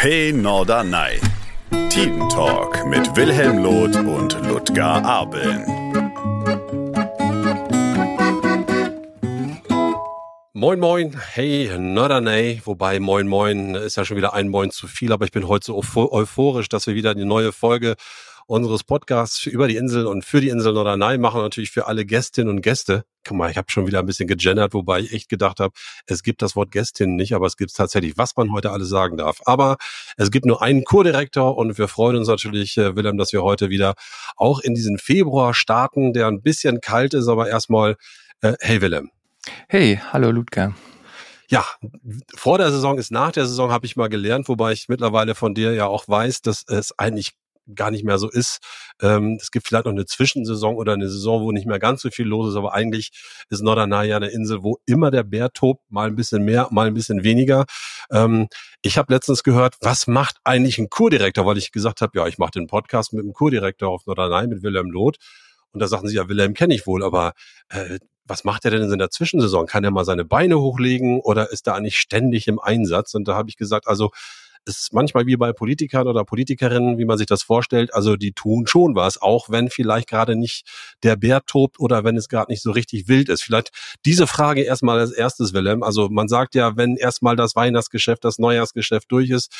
Hey Norderney. Team Talk mit Wilhelm Loth und Ludger Abeln. Moin Moin, hey Norderney, wobei Moin Moin ist ja schon wieder ein Moin zu viel, aber ich bin heute so euphorisch, dass wir wieder eine neue Folge unseres Podcasts über die Insel und für die Insel Norderney machen natürlich für alle Gästinnen und Gäste. Guck mal, ich habe schon wieder ein bisschen gegendert, wobei ich echt gedacht habe, es gibt das Wort Gästin nicht, aber es gibt tatsächlich, was man heute alles sagen darf. Aber es gibt nur einen Kurdirektor und wir freuen uns natürlich, äh, Willem, dass wir heute wieder auch in diesen Februar starten, der ein bisschen kalt ist, aber erstmal, äh, hey Willem. Hey, hallo Ludger. Ja, vor der Saison ist nach der Saison, habe ich mal gelernt, wobei ich mittlerweile von dir ja auch weiß, dass es eigentlich gar nicht mehr so ist. Ähm, es gibt vielleicht noch eine Zwischensaison oder eine Saison, wo nicht mehr ganz so viel los ist, aber eigentlich ist Norderney ja eine Insel, wo immer der Bär tobt, mal ein bisschen mehr, mal ein bisschen weniger. Ähm, ich habe letztens gehört, was macht eigentlich ein Kurdirektor, weil ich gesagt habe, ja, ich mache den Podcast mit dem Kurdirektor auf Norderney, mit Wilhelm Loth. Und da sagten sie, ja, Wilhelm kenne ich wohl, aber äh, was macht er denn in der Zwischensaison? Kann er mal seine Beine hochlegen oder ist er eigentlich ständig im Einsatz? Und da habe ich gesagt, also ist manchmal wie bei Politikern oder Politikerinnen, wie man sich das vorstellt. Also die tun schon was, auch wenn vielleicht gerade nicht der Bär tobt oder wenn es gerade nicht so richtig wild ist. Vielleicht diese Frage erstmal als erstes, Willem. Also man sagt ja, wenn erstmal das Weihnachtsgeschäft, das Neujahrsgeschäft durch ist,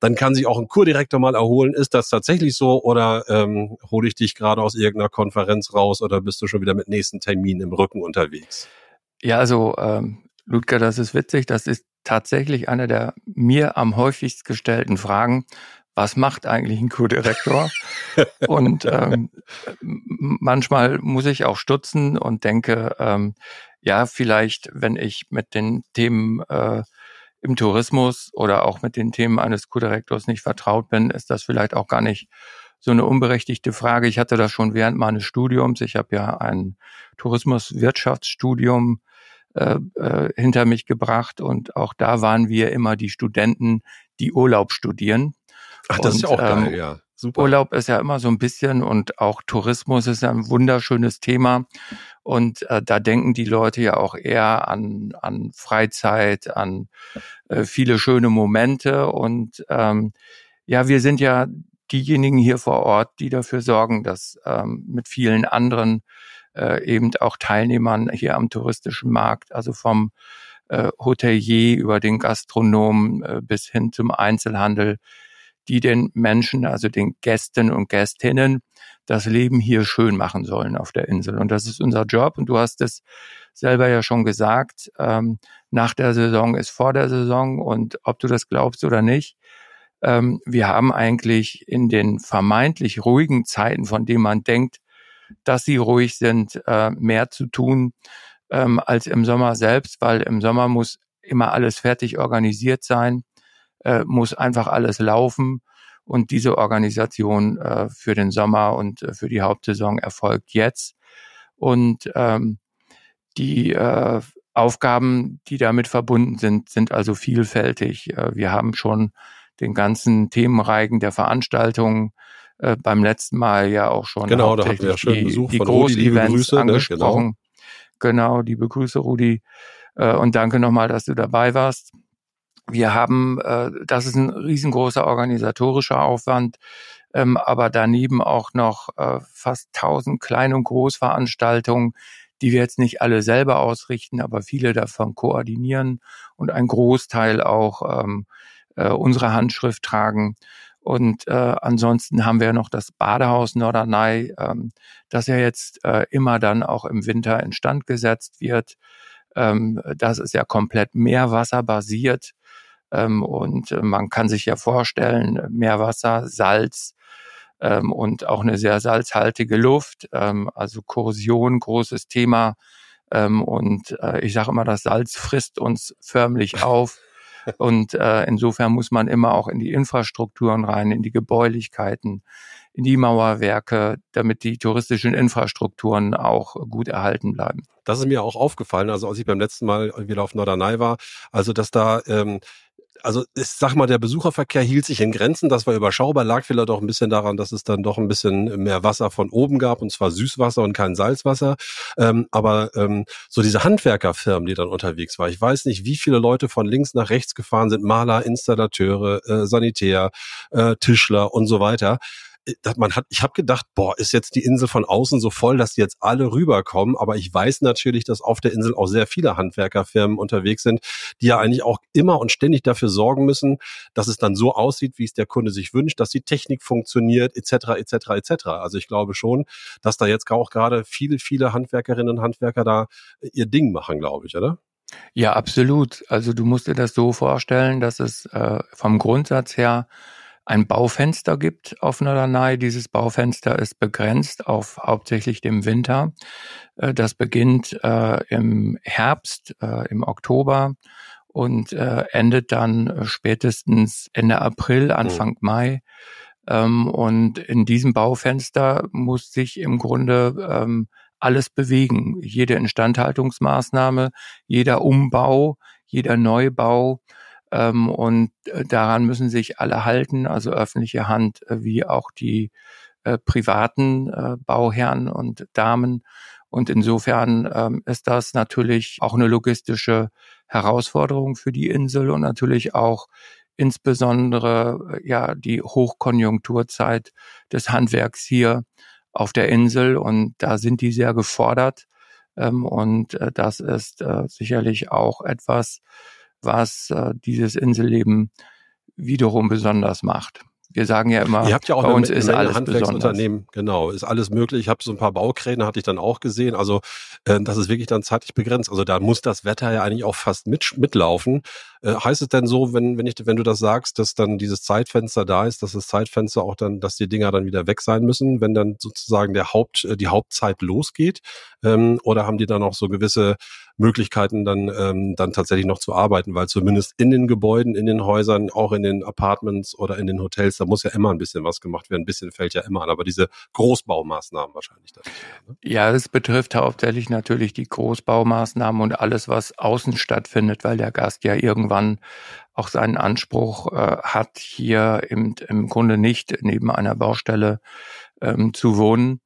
dann kann sich auch ein Kurdirektor mal erholen. Ist das tatsächlich so oder ähm, hole ich dich gerade aus irgendeiner Konferenz raus oder bist du schon wieder mit nächsten Terminen im Rücken unterwegs? Ja, also ähm, Ludger, das ist witzig. Das ist tatsächlich eine der mir am häufigst gestellten Fragen. Was macht eigentlich ein Co-Direktor? und ähm, manchmal muss ich auch stutzen und denke, ähm, ja, vielleicht, wenn ich mit den Themen äh, im Tourismus oder auch mit den Themen eines Co-Direktors nicht vertraut bin, ist das vielleicht auch gar nicht so eine unberechtigte Frage. Ich hatte das schon während meines Studiums. Ich habe ja ein Tourismuswirtschaftsstudium äh, äh, hinter mich gebracht und auch da waren wir immer die Studenten, die Urlaub studieren. Ach, das und, ist ja auch ähm, geil, ja. Super. Urlaub ist ja immer so ein bisschen und auch Tourismus ist ja ein wunderschönes Thema. Und äh, da denken die Leute ja auch eher an, an Freizeit, an äh, viele schöne Momente. Und ähm, ja, wir sind ja diejenigen hier vor Ort, die dafür sorgen, dass ähm, mit vielen anderen äh, eben auch Teilnehmern hier am touristischen Markt, also vom äh, Hotelier über den Gastronomen äh, bis hin zum Einzelhandel, die den Menschen, also den Gästen und Gästinnen, das Leben hier schön machen sollen auf der Insel. Und das ist unser Job. Und du hast es selber ja schon gesagt, ähm, nach der Saison ist vor der Saison. Und ob du das glaubst oder nicht, ähm, wir haben eigentlich in den vermeintlich ruhigen Zeiten, von denen man denkt, dass sie ruhig sind, äh, mehr zu tun ähm, als im Sommer selbst, weil im Sommer muss immer alles fertig organisiert sein, äh, muss einfach alles laufen. Und diese Organisation äh, für den Sommer und äh, für die Hauptsaison erfolgt jetzt. Und ähm, die äh, Aufgaben, die damit verbunden sind, sind also vielfältig. Äh, wir haben schon den ganzen Themenreigen der Veranstaltungen äh, beim letzten Mal ja auch schon genau, da hatten wir ja schön die, Besuch die von Rudi, liebe Grüße, angesprochen. Ne? Genau. genau, liebe Grüße, Rudi. Äh, und danke nochmal, dass du dabei warst. Wir haben, äh, das ist ein riesengroßer organisatorischer Aufwand, ähm, aber daneben auch noch äh, fast tausend Klein- und Großveranstaltungen, die wir jetzt nicht alle selber ausrichten, aber viele davon koordinieren und ein Großteil auch ähm, äh, unsere Handschrift tragen. Und äh, ansonsten haben wir noch das Badehaus Norderney, ähm, das ja jetzt äh, immer dann auch im Winter instand gesetzt wird. Ähm, das ist ja komplett meerwasserbasiert. Ähm, und äh, man kann sich ja vorstellen, Meerwasser, Salz ähm, und auch eine sehr salzhaltige Luft. Ähm, also Korrosion, großes Thema. Ähm, und äh, ich sage immer, das Salz frisst uns förmlich auf. Und äh, insofern muss man immer auch in die Infrastrukturen rein, in die Gebäulichkeiten, in die Mauerwerke, damit die touristischen Infrastrukturen auch gut erhalten bleiben. Das ist mir auch aufgefallen, also als ich beim letzten Mal wieder auf Norderney war, also dass da ähm, also ich sag mal, der Besucherverkehr hielt sich in Grenzen, das war überschaubar, lag vielleicht auch ein bisschen daran, dass es dann doch ein bisschen mehr Wasser von oben gab, und zwar Süßwasser und kein Salzwasser. Ähm, aber ähm, so diese Handwerkerfirmen, die dann unterwegs waren, ich weiß nicht, wie viele Leute von links nach rechts gefahren sind, Maler, Installateure, äh, Sanitär, äh, Tischler und so weiter man hat, ich habe gedacht, boah, ist jetzt die Insel von außen so voll, dass die jetzt alle rüberkommen. Aber ich weiß natürlich, dass auf der Insel auch sehr viele Handwerkerfirmen unterwegs sind, die ja eigentlich auch immer und ständig dafür sorgen müssen, dass es dann so aussieht, wie es der Kunde sich wünscht, dass die Technik funktioniert, etc., etc., etc. Also ich glaube schon, dass da jetzt auch gerade viele, viele Handwerkerinnen und Handwerker da ihr Ding machen, glaube ich, oder? Ja, absolut. Also du musst dir das so vorstellen, dass es äh, vom Grundsatz her ein Baufenster gibt auf Norderney. Dieses Baufenster ist begrenzt auf hauptsächlich dem Winter. Äh, das beginnt äh, im Herbst, äh, im Oktober und äh, endet dann spätestens Ende April, Anfang mhm. Mai. Ähm, und in diesem Baufenster muss sich im Grunde ähm, alles bewegen. Jede Instandhaltungsmaßnahme, jeder Umbau, jeder Neubau, ähm, und äh, daran müssen sich alle halten, also öffentliche Hand äh, wie auch die äh, privaten äh, Bauherren und Damen. Und insofern ähm, ist das natürlich auch eine logistische Herausforderung für die Insel und natürlich auch insbesondere äh, ja die Hochkonjunkturzeit des Handwerks hier auf der Insel und da sind die sehr gefordert ähm, und das ist sicherlich auch etwas, was äh, dieses Inselleben wiederum besonders macht. Wir sagen ja immer, Ihr habt ja auch bei uns ist alles Handwerksunternehmen, genau, ist alles möglich. Ich habe so ein paar Baukräne, hatte ich dann auch gesehen. Also äh, das ist wirklich dann zeitlich begrenzt. Also da muss das Wetter ja eigentlich auch fast mit, mitlaufen. Äh, heißt es denn so, wenn, wenn, ich, wenn du das sagst, dass dann dieses Zeitfenster da ist, dass das Zeitfenster auch dann, dass die Dinger dann wieder weg sein müssen, wenn dann sozusagen der Haupt, äh, die Hauptzeit losgeht? Ähm, oder haben die dann auch so gewisse Möglichkeiten, dann, ähm, dann tatsächlich noch zu arbeiten? Weil zumindest in den Gebäuden, in den Häusern, auch in den Apartments oder in den Hotels, da muss ja immer ein bisschen was gemacht werden. Ein bisschen fällt ja immer an, aber diese Großbaumaßnahmen wahrscheinlich dann. Ne? Ja, es betrifft hauptsächlich natürlich die Großbaumaßnahmen und alles, was außen stattfindet, weil der Gast ja irgendwann auch seinen Anspruch äh, hat, hier im, im Grunde nicht neben einer Baustelle ähm, zu wohnen.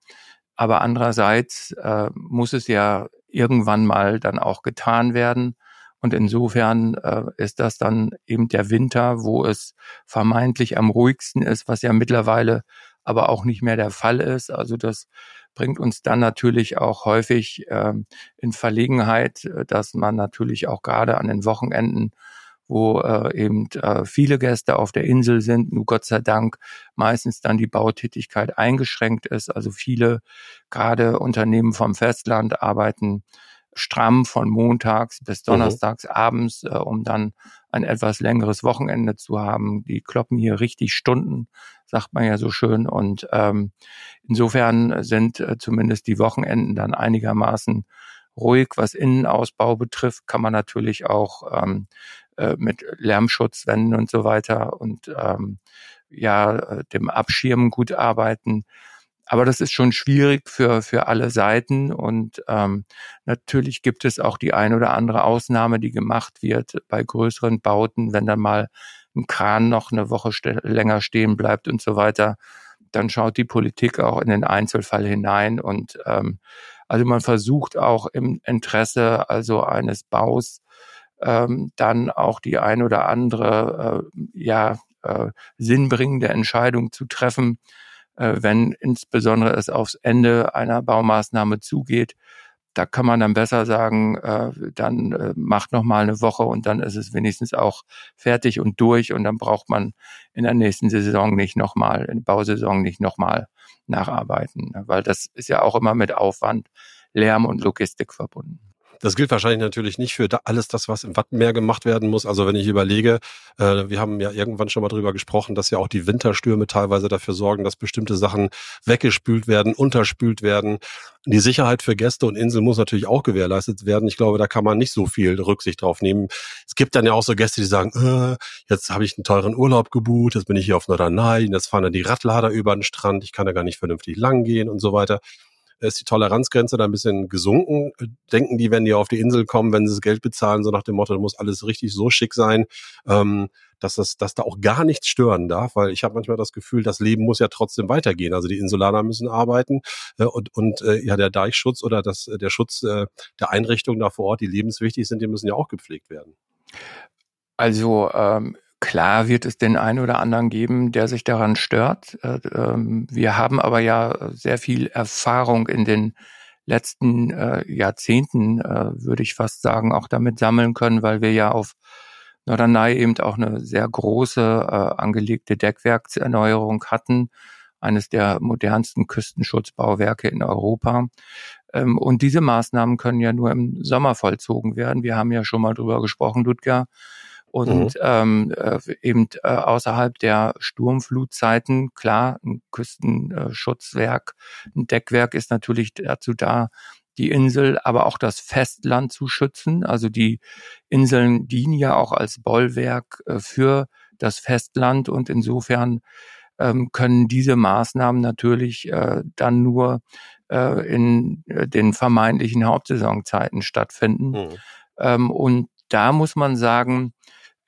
Aber andererseits äh, muss es ja irgendwann mal dann auch getan werden. Und insofern äh, ist das dann eben der Winter, wo es vermeintlich am ruhigsten ist, was ja mittlerweile aber auch nicht mehr der Fall ist. Also das bringt uns dann natürlich auch häufig ähm, in Verlegenheit, äh, dass man natürlich auch gerade an den Wochenenden wo äh, eben äh, viele Gäste auf der Insel sind, nur Gott sei Dank meistens dann die Bautätigkeit eingeschränkt ist. Also viele, gerade Unternehmen vom Festland, arbeiten stramm von montags bis mhm. donnerstags mhm. abends, äh, um dann ein etwas längeres Wochenende zu haben. Die kloppen hier richtig Stunden, sagt man ja so schön. Und ähm, insofern sind äh, zumindest die Wochenenden dann einigermaßen ruhig. Was Innenausbau betrifft, kann man natürlich auch ähm, äh, mit Lärmschutzwänden und so weiter und ähm, ja, äh, dem Abschirmen gut arbeiten. Aber das ist schon schwierig für, für alle Seiten und ähm, natürlich gibt es auch die ein oder andere Ausnahme, die gemacht wird bei größeren Bauten, wenn dann mal ein Kran noch eine Woche st länger stehen bleibt und so weiter. Dann schaut die Politik auch in den Einzelfall hinein und ähm, also man versucht auch im Interesse also eines Baus ähm, dann auch die ein oder andere äh, ja äh, sinnbringende Entscheidung zu treffen, äh, wenn insbesondere es aufs Ende einer Baumaßnahme zugeht. Da kann man dann besser sagen, äh, dann äh, macht noch mal eine Woche und dann ist es wenigstens auch fertig und durch und dann braucht man in der nächsten Saison nicht noch mal, in der Bausaison nicht noch mal nacharbeiten, ne? weil das ist ja auch immer mit Aufwand, Lärm und Logistik verbunden. Das gilt wahrscheinlich natürlich nicht für da alles das, was im Wattenmeer gemacht werden muss. Also wenn ich überlege, äh, wir haben ja irgendwann schon mal drüber gesprochen, dass ja auch die Winterstürme teilweise dafür sorgen, dass bestimmte Sachen weggespült werden, unterspült werden. Die Sicherheit für Gäste und Insel muss natürlich auch gewährleistet werden. Ich glaube, da kann man nicht so viel Rücksicht drauf nehmen. Es gibt dann ja auch so Gäste, die sagen, äh, jetzt habe ich einen teuren Urlaub gebucht, jetzt bin ich hier auf Norderney, jetzt fahren dann die Radlader über den Strand, ich kann da gar nicht vernünftig lang gehen und so weiter ist die Toleranzgrenze da ein bisschen gesunken. Denken die, wenn die auf die Insel kommen, wenn sie das Geld bezahlen, so nach dem Motto, muss alles richtig so schick sein. Ähm, dass das, dass da auch gar nichts stören darf, weil ich habe manchmal das Gefühl, das Leben muss ja trotzdem weitergehen. Also die Insulaner müssen arbeiten äh, und, und äh, ja der Deichschutz oder das, der Schutz äh, der Einrichtungen da vor Ort, die lebenswichtig sind, die müssen ja auch gepflegt werden. Also ähm, Klar wird es den einen oder anderen geben, der sich daran stört. Äh, ähm, wir haben aber ja sehr viel Erfahrung in den letzten äh, Jahrzehnten, äh, würde ich fast sagen, auch damit sammeln können, weil wir ja auf Norderney eben auch eine sehr große angelegte Deckwerkserneuerung hatten, eines der modernsten Küstenschutzbauwerke in Europa. Ähm, und diese Maßnahmen können ja nur im Sommer vollzogen werden. Wir haben ja schon mal drüber gesprochen, Ludger und mhm. ähm, äh, eben äh, außerhalb der Sturmflutzeiten, klar, ein Küstenschutzwerk, ein Deckwerk ist natürlich dazu da, die Insel, aber auch das Festland zu schützen. Also die Inseln dienen ja auch als Bollwerk äh, für das Festland und insofern ähm, können diese Maßnahmen natürlich äh, dann nur äh, in äh, den vermeintlichen Hauptsaisonzeiten stattfinden. Mhm. Ähm, und da muss man sagen,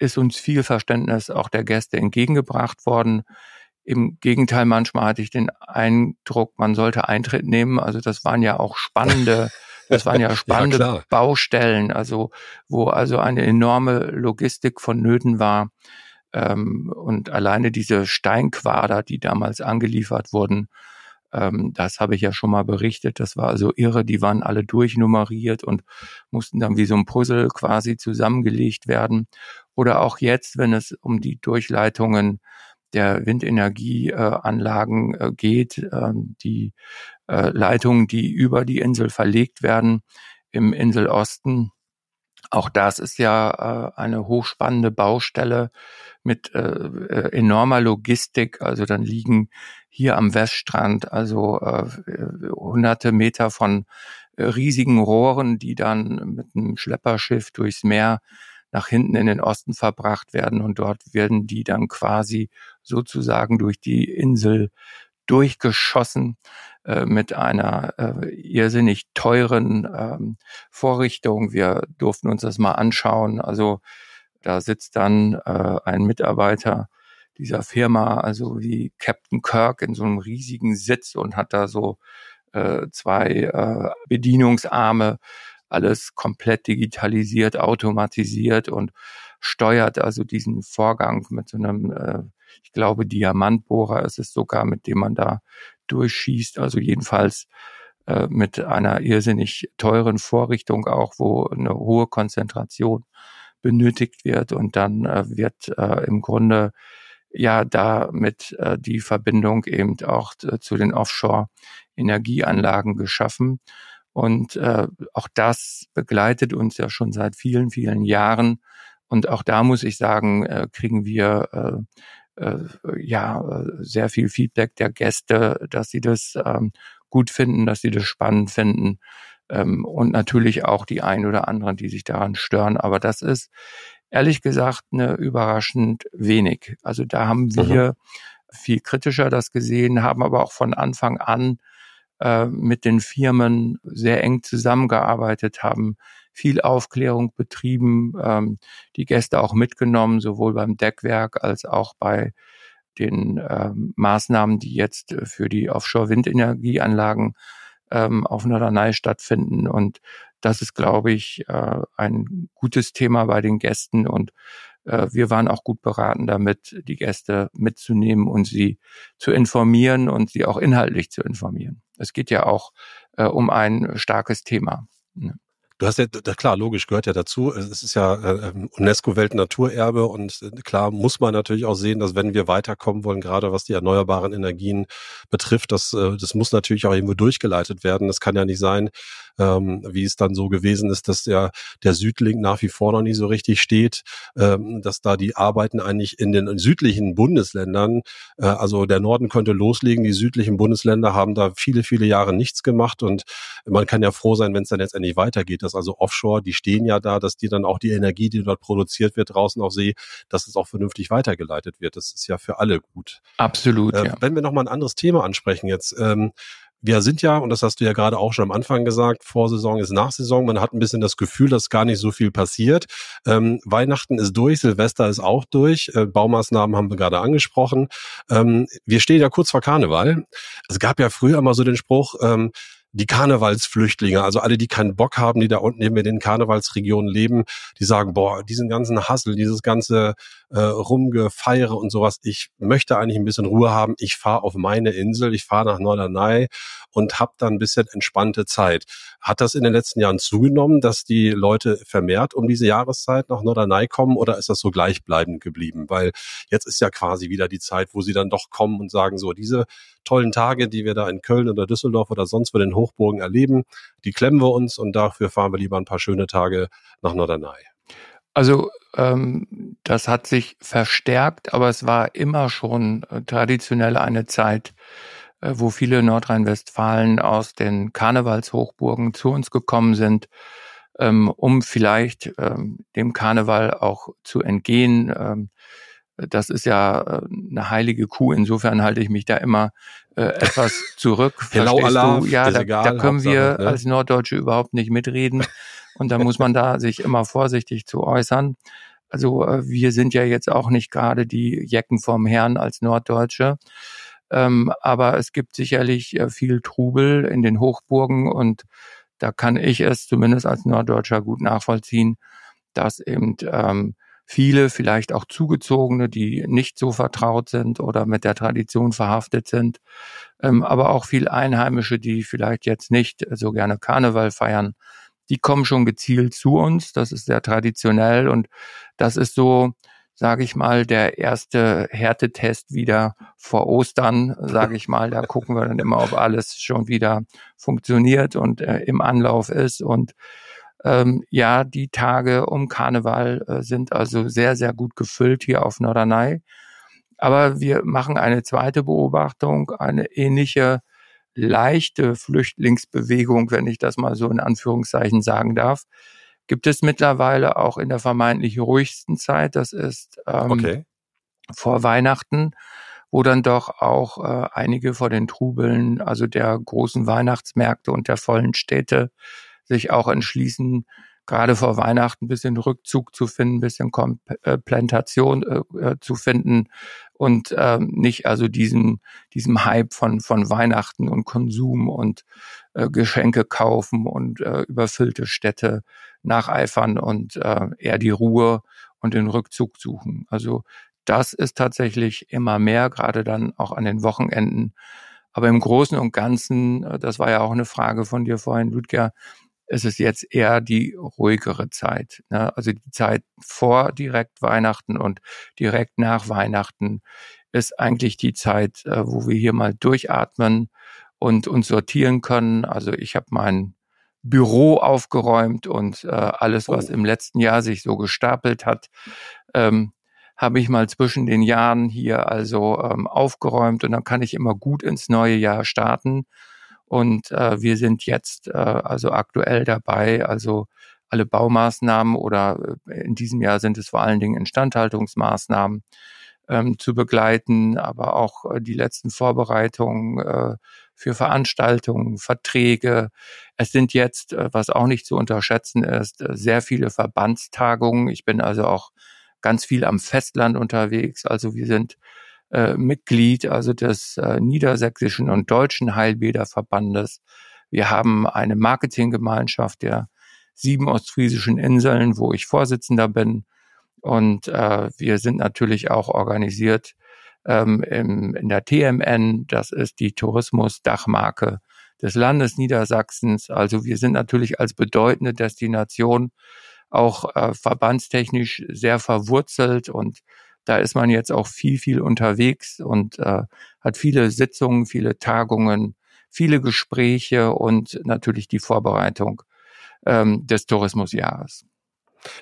ist uns viel Verständnis auch der Gäste entgegengebracht worden. Im Gegenteil, manchmal hatte ich den Eindruck, man sollte Eintritt nehmen. Also das waren ja auch spannende, das waren ja spannende ja, Baustellen, also wo also eine enorme Logistik vonnöten war. Ähm, und alleine diese Steinquader, die damals angeliefert wurden, ähm, das habe ich ja schon mal berichtet. Das war also irre. Die waren alle durchnummeriert und mussten dann wie so ein Puzzle quasi zusammengelegt werden. Oder auch jetzt, wenn es um die Durchleitungen der Windenergieanlagen äh, geht, äh, die äh, Leitungen, die über die Insel verlegt werden im Inselosten. Auch das ist ja äh, eine hochspannende Baustelle mit äh, äh, enormer Logistik. Also dann liegen hier am Weststrand also hunderte Meter von riesigen Rohren, die dann mit einem Schlepperschiff durchs Meer nach hinten in den Osten verbracht werden und dort werden die dann quasi sozusagen durch die Insel durchgeschossen äh, mit einer äh, irrsinnig teuren ähm, Vorrichtung. Wir durften uns das mal anschauen. Also da sitzt dann äh, ein Mitarbeiter dieser Firma, also wie Captain Kirk in so einem riesigen Sitz und hat da so äh, zwei äh, Bedienungsarme, alles komplett digitalisiert, automatisiert und steuert also diesen Vorgang mit so einem, äh, ich glaube, Diamantbohrer ist es sogar, mit dem man da durchschießt. Also jedenfalls äh, mit einer irrsinnig teuren Vorrichtung auch, wo eine hohe Konzentration benötigt wird und dann äh, wird äh, im Grunde ja damit äh, die Verbindung eben auch äh, zu den Offshore-Energieanlagen geschaffen. Und äh, auch das begleitet uns ja schon seit vielen, vielen Jahren. Und auch da muss ich sagen, äh, kriegen wir äh, äh, ja sehr viel Feedback der Gäste, dass sie das ähm, gut finden, dass sie das spannend finden. Ähm, und natürlich auch die ein oder anderen, die sich daran stören. Aber das ist ehrlich gesagt eine überraschend wenig. Also da haben wir mhm. viel kritischer das gesehen, haben aber auch von Anfang an äh, mit den Firmen sehr eng zusammengearbeitet, haben viel Aufklärung betrieben, ähm, die Gäste auch mitgenommen, sowohl beim Deckwerk als auch bei den äh, Maßnahmen, die jetzt für die Offshore-Windenergieanlagen ähm, auf Norderney stattfinden. Und das ist, glaube ich, äh, ein gutes Thema bei den Gästen und äh, wir waren auch gut beraten damit, die Gäste mitzunehmen und sie zu informieren und sie auch inhaltlich zu informieren. Es geht ja auch äh, um ein starkes Thema. Ne? Du hast ja, klar, logisch, gehört ja dazu. Es ist ja äh, ähm, UNESCO-Weltnaturerbe und äh, klar muss man natürlich auch sehen, dass wenn wir weiterkommen wollen, gerade was die erneuerbaren Energien betrifft, das, äh, das muss natürlich auch irgendwo durchgeleitet werden. Das kann ja nicht sein, ähm, wie es dann so gewesen ist, dass der, der Südlink nach wie vor noch nicht so richtig steht, ähm, dass da die Arbeiten eigentlich in den südlichen Bundesländern, äh, also der Norden könnte loslegen, die südlichen Bundesländer haben da viele, viele Jahre nichts gemacht und man kann ja froh sein, wenn es dann jetzt endlich weitergeht, dass also Offshore, die stehen ja da, dass die dann auch die Energie, die dort produziert wird draußen auf See, dass es auch vernünftig weitergeleitet wird. Das ist ja für alle gut. Absolut. Äh, ja. Wenn wir nochmal ein anderes Thema ansprechen jetzt, ähm, wir sind ja, und das hast du ja gerade auch schon am Anfang gesagt, Vorsaison ist Nachsaison. Man hat ein bisschen das Gefühl, dass gar nicht so viel passiert. Ähm, Weihnachten ist durch, Silvester ist auch durch, äh, Baumaßnahmen haben wir gerade angesprochen. Ähm, wir stehen ja kurz vor Karneval. Es gab ja früher immer so den Spruch, ähm, die Karnevalsflüchtlinge, also alle, die keinen Bock haben, die da unten in den Karnevalsregionen leben, die sagen, boah, diesen ganzen Hassel, dieses ganze äh, Rumgefeiere und sowas, ich möchte eigentlich ein bisschen Ruhe haben, ich fahre auf meine Insel, ich fahre nach Norderney und habe dann ein bisschen entspannte Zeit. Hat das in den letzten Jahren zugenommen, dass die Leute vermehrt um diese Jahreszeit nach Norderney kommen oder ist das so gleichbleibend geblieben? Weil jetzt ist ja quasi wieder die Zeit, wo sie dann doch kommen und sagen, so diese tollen Tage, die wir da in Köln oder Düsseldorf oder sonst wo den Hochburgen erleben, die klemmen wir uns und dafür fahren wir lieber ein paar schöne Tage nach Norderney. Also ähm, das hat sich verstärkt, aber es war immer schon äh, traditionell eine Zeit, äh, wo viele Nordrhein-Westfalen aus den Karnevalshochburgen zu uns gekommen sind, ähm, um vielleicht ähm, dem Karneval auch zu entgehen. Ähm, das ist ja äh, eine heilige Kuh. Insofern halte ich mich da immer äh, etwas zurück. Hello Allah, du? Ja, da, egal, da können wir ne? als Norddeutsche überhaupt nicht mitreden. Und da muss man da sich immer vorsichtig zu äußern. Also äh, wir sind ja jetzt auch nicht gerade die Jecken vom Herrn als Norddeutsche. Ähm, aber es gibt sicherlich äh, viel Trubel in den Hochburgen und da kann ich es zumindest als Norddeutscher gut nachvollziehen, dass eben ähm, viele vielleicht auch Zugezogene, die nicht so vertraut sind oder mit der Tradition verhaftet sind, ähm, aber auch viel Einheimische, die vielleicht jetzt nicht so gerne Karneval feiern, die kommen schon gezielt zu uns. Das ist sehr traditionell und das ist so, sage ich mal, der erste Härtetest wieder vor Ostern, sage ich mal. Da gucken wir dann immer, ob alles schon wieder funktioniert und äh, im Anlauf ist und ähm, ja, die Tage um Karneval äh, sind also sehr, sehr gut gefüllt hier auf Norderney. Aber wir machen eine zweite Beobachtung, eine ähnliche leichte Flüchtlingsbewegung, wenn ich das mal so in Anführungszeichen sagen darf, gibt es mittlerweile auch in der vermeintlich ruhigsten Zeit. Das ist ähm, okay. vor Weihnachten, wo dann doch auch äh, einige vor den Trubeln, also der großen Weihnachtsmärkte und der vollen Städte, sich auch entschließen, gerade vor Weihnachten ein bisschen Rückzug zu finden, ein bisschen Komplantation äh, äh, zu finden und ähm, nicht also diesem, diesem Hype von, von Weihnachten und Konsum und äh, Geschenke kaufen und äh, überfüllte Städte nacheifern und äh, eher die Ruhe und den Rückzug suchen. Also das ist tatsächlich immer mehr, gerade dann auch an den Wochenenden. Aber im Großen und Ganzen, äh, das war ja auch eine Frage von dir vorhin, Ludger, es ist jetzt eher die ruhigere Zeit. Ne? Also die Zeit vor direkt Weihnachten und direkt nach Weihnachten ist eigentlich die Zeit, äh, wo wir hier mal durchatmen und uns sortieren können. Also ich habe mein Büro aufgeräumt und äh, alles, was oh. im letzten Jahr sich so gestapelt hat, ähm, habe ich mal zwischen den Jahren hier also ähm, aufgeräumt und dann kann ich immer gut ins neue Jahr starten. Und äh, wir sind jetzt äh, also aktuell dabei, also alle Baumaßnahmen oder äh, in diesem Jahr sind es vor allen Dingen Instandhaltungsmaßnahmen ähm, zu begleiten, aber auch äh, die letzten Vorbereitungen äh, für Veranstaltungen, Verträge. Es sind jetzt, äh, was auch nicht zu unterschätzen ist, äh, sehr viele Verbandstagungen. Ich bin also auch ganz viel am Festland unterwegs. Also wir sind äh, Mitglied also des äh, Niedersächsischen und Deutschen Heilbäderverbandes. Wir haben eine Marketinggemeinschaft der sieben ostfriesischen Inseln, wo ich Vorsitzender bin. Und äh, wir sind natürlich auch organisiert ähm, im, in der TMN. Das ist die Tourismusdachmarke des Landes Niedersachsens. Also wir sind natürlich als bedeutende Destination auch äh, verbandstechnisch sehr verwurzelt und da ist man jetzt auch viel, viel unterwegs und äh, hat viele Sitzungen, viele Tagungen, viele Gespräche und natürlich die Vorbereitung ähm, des Tourismusjahres.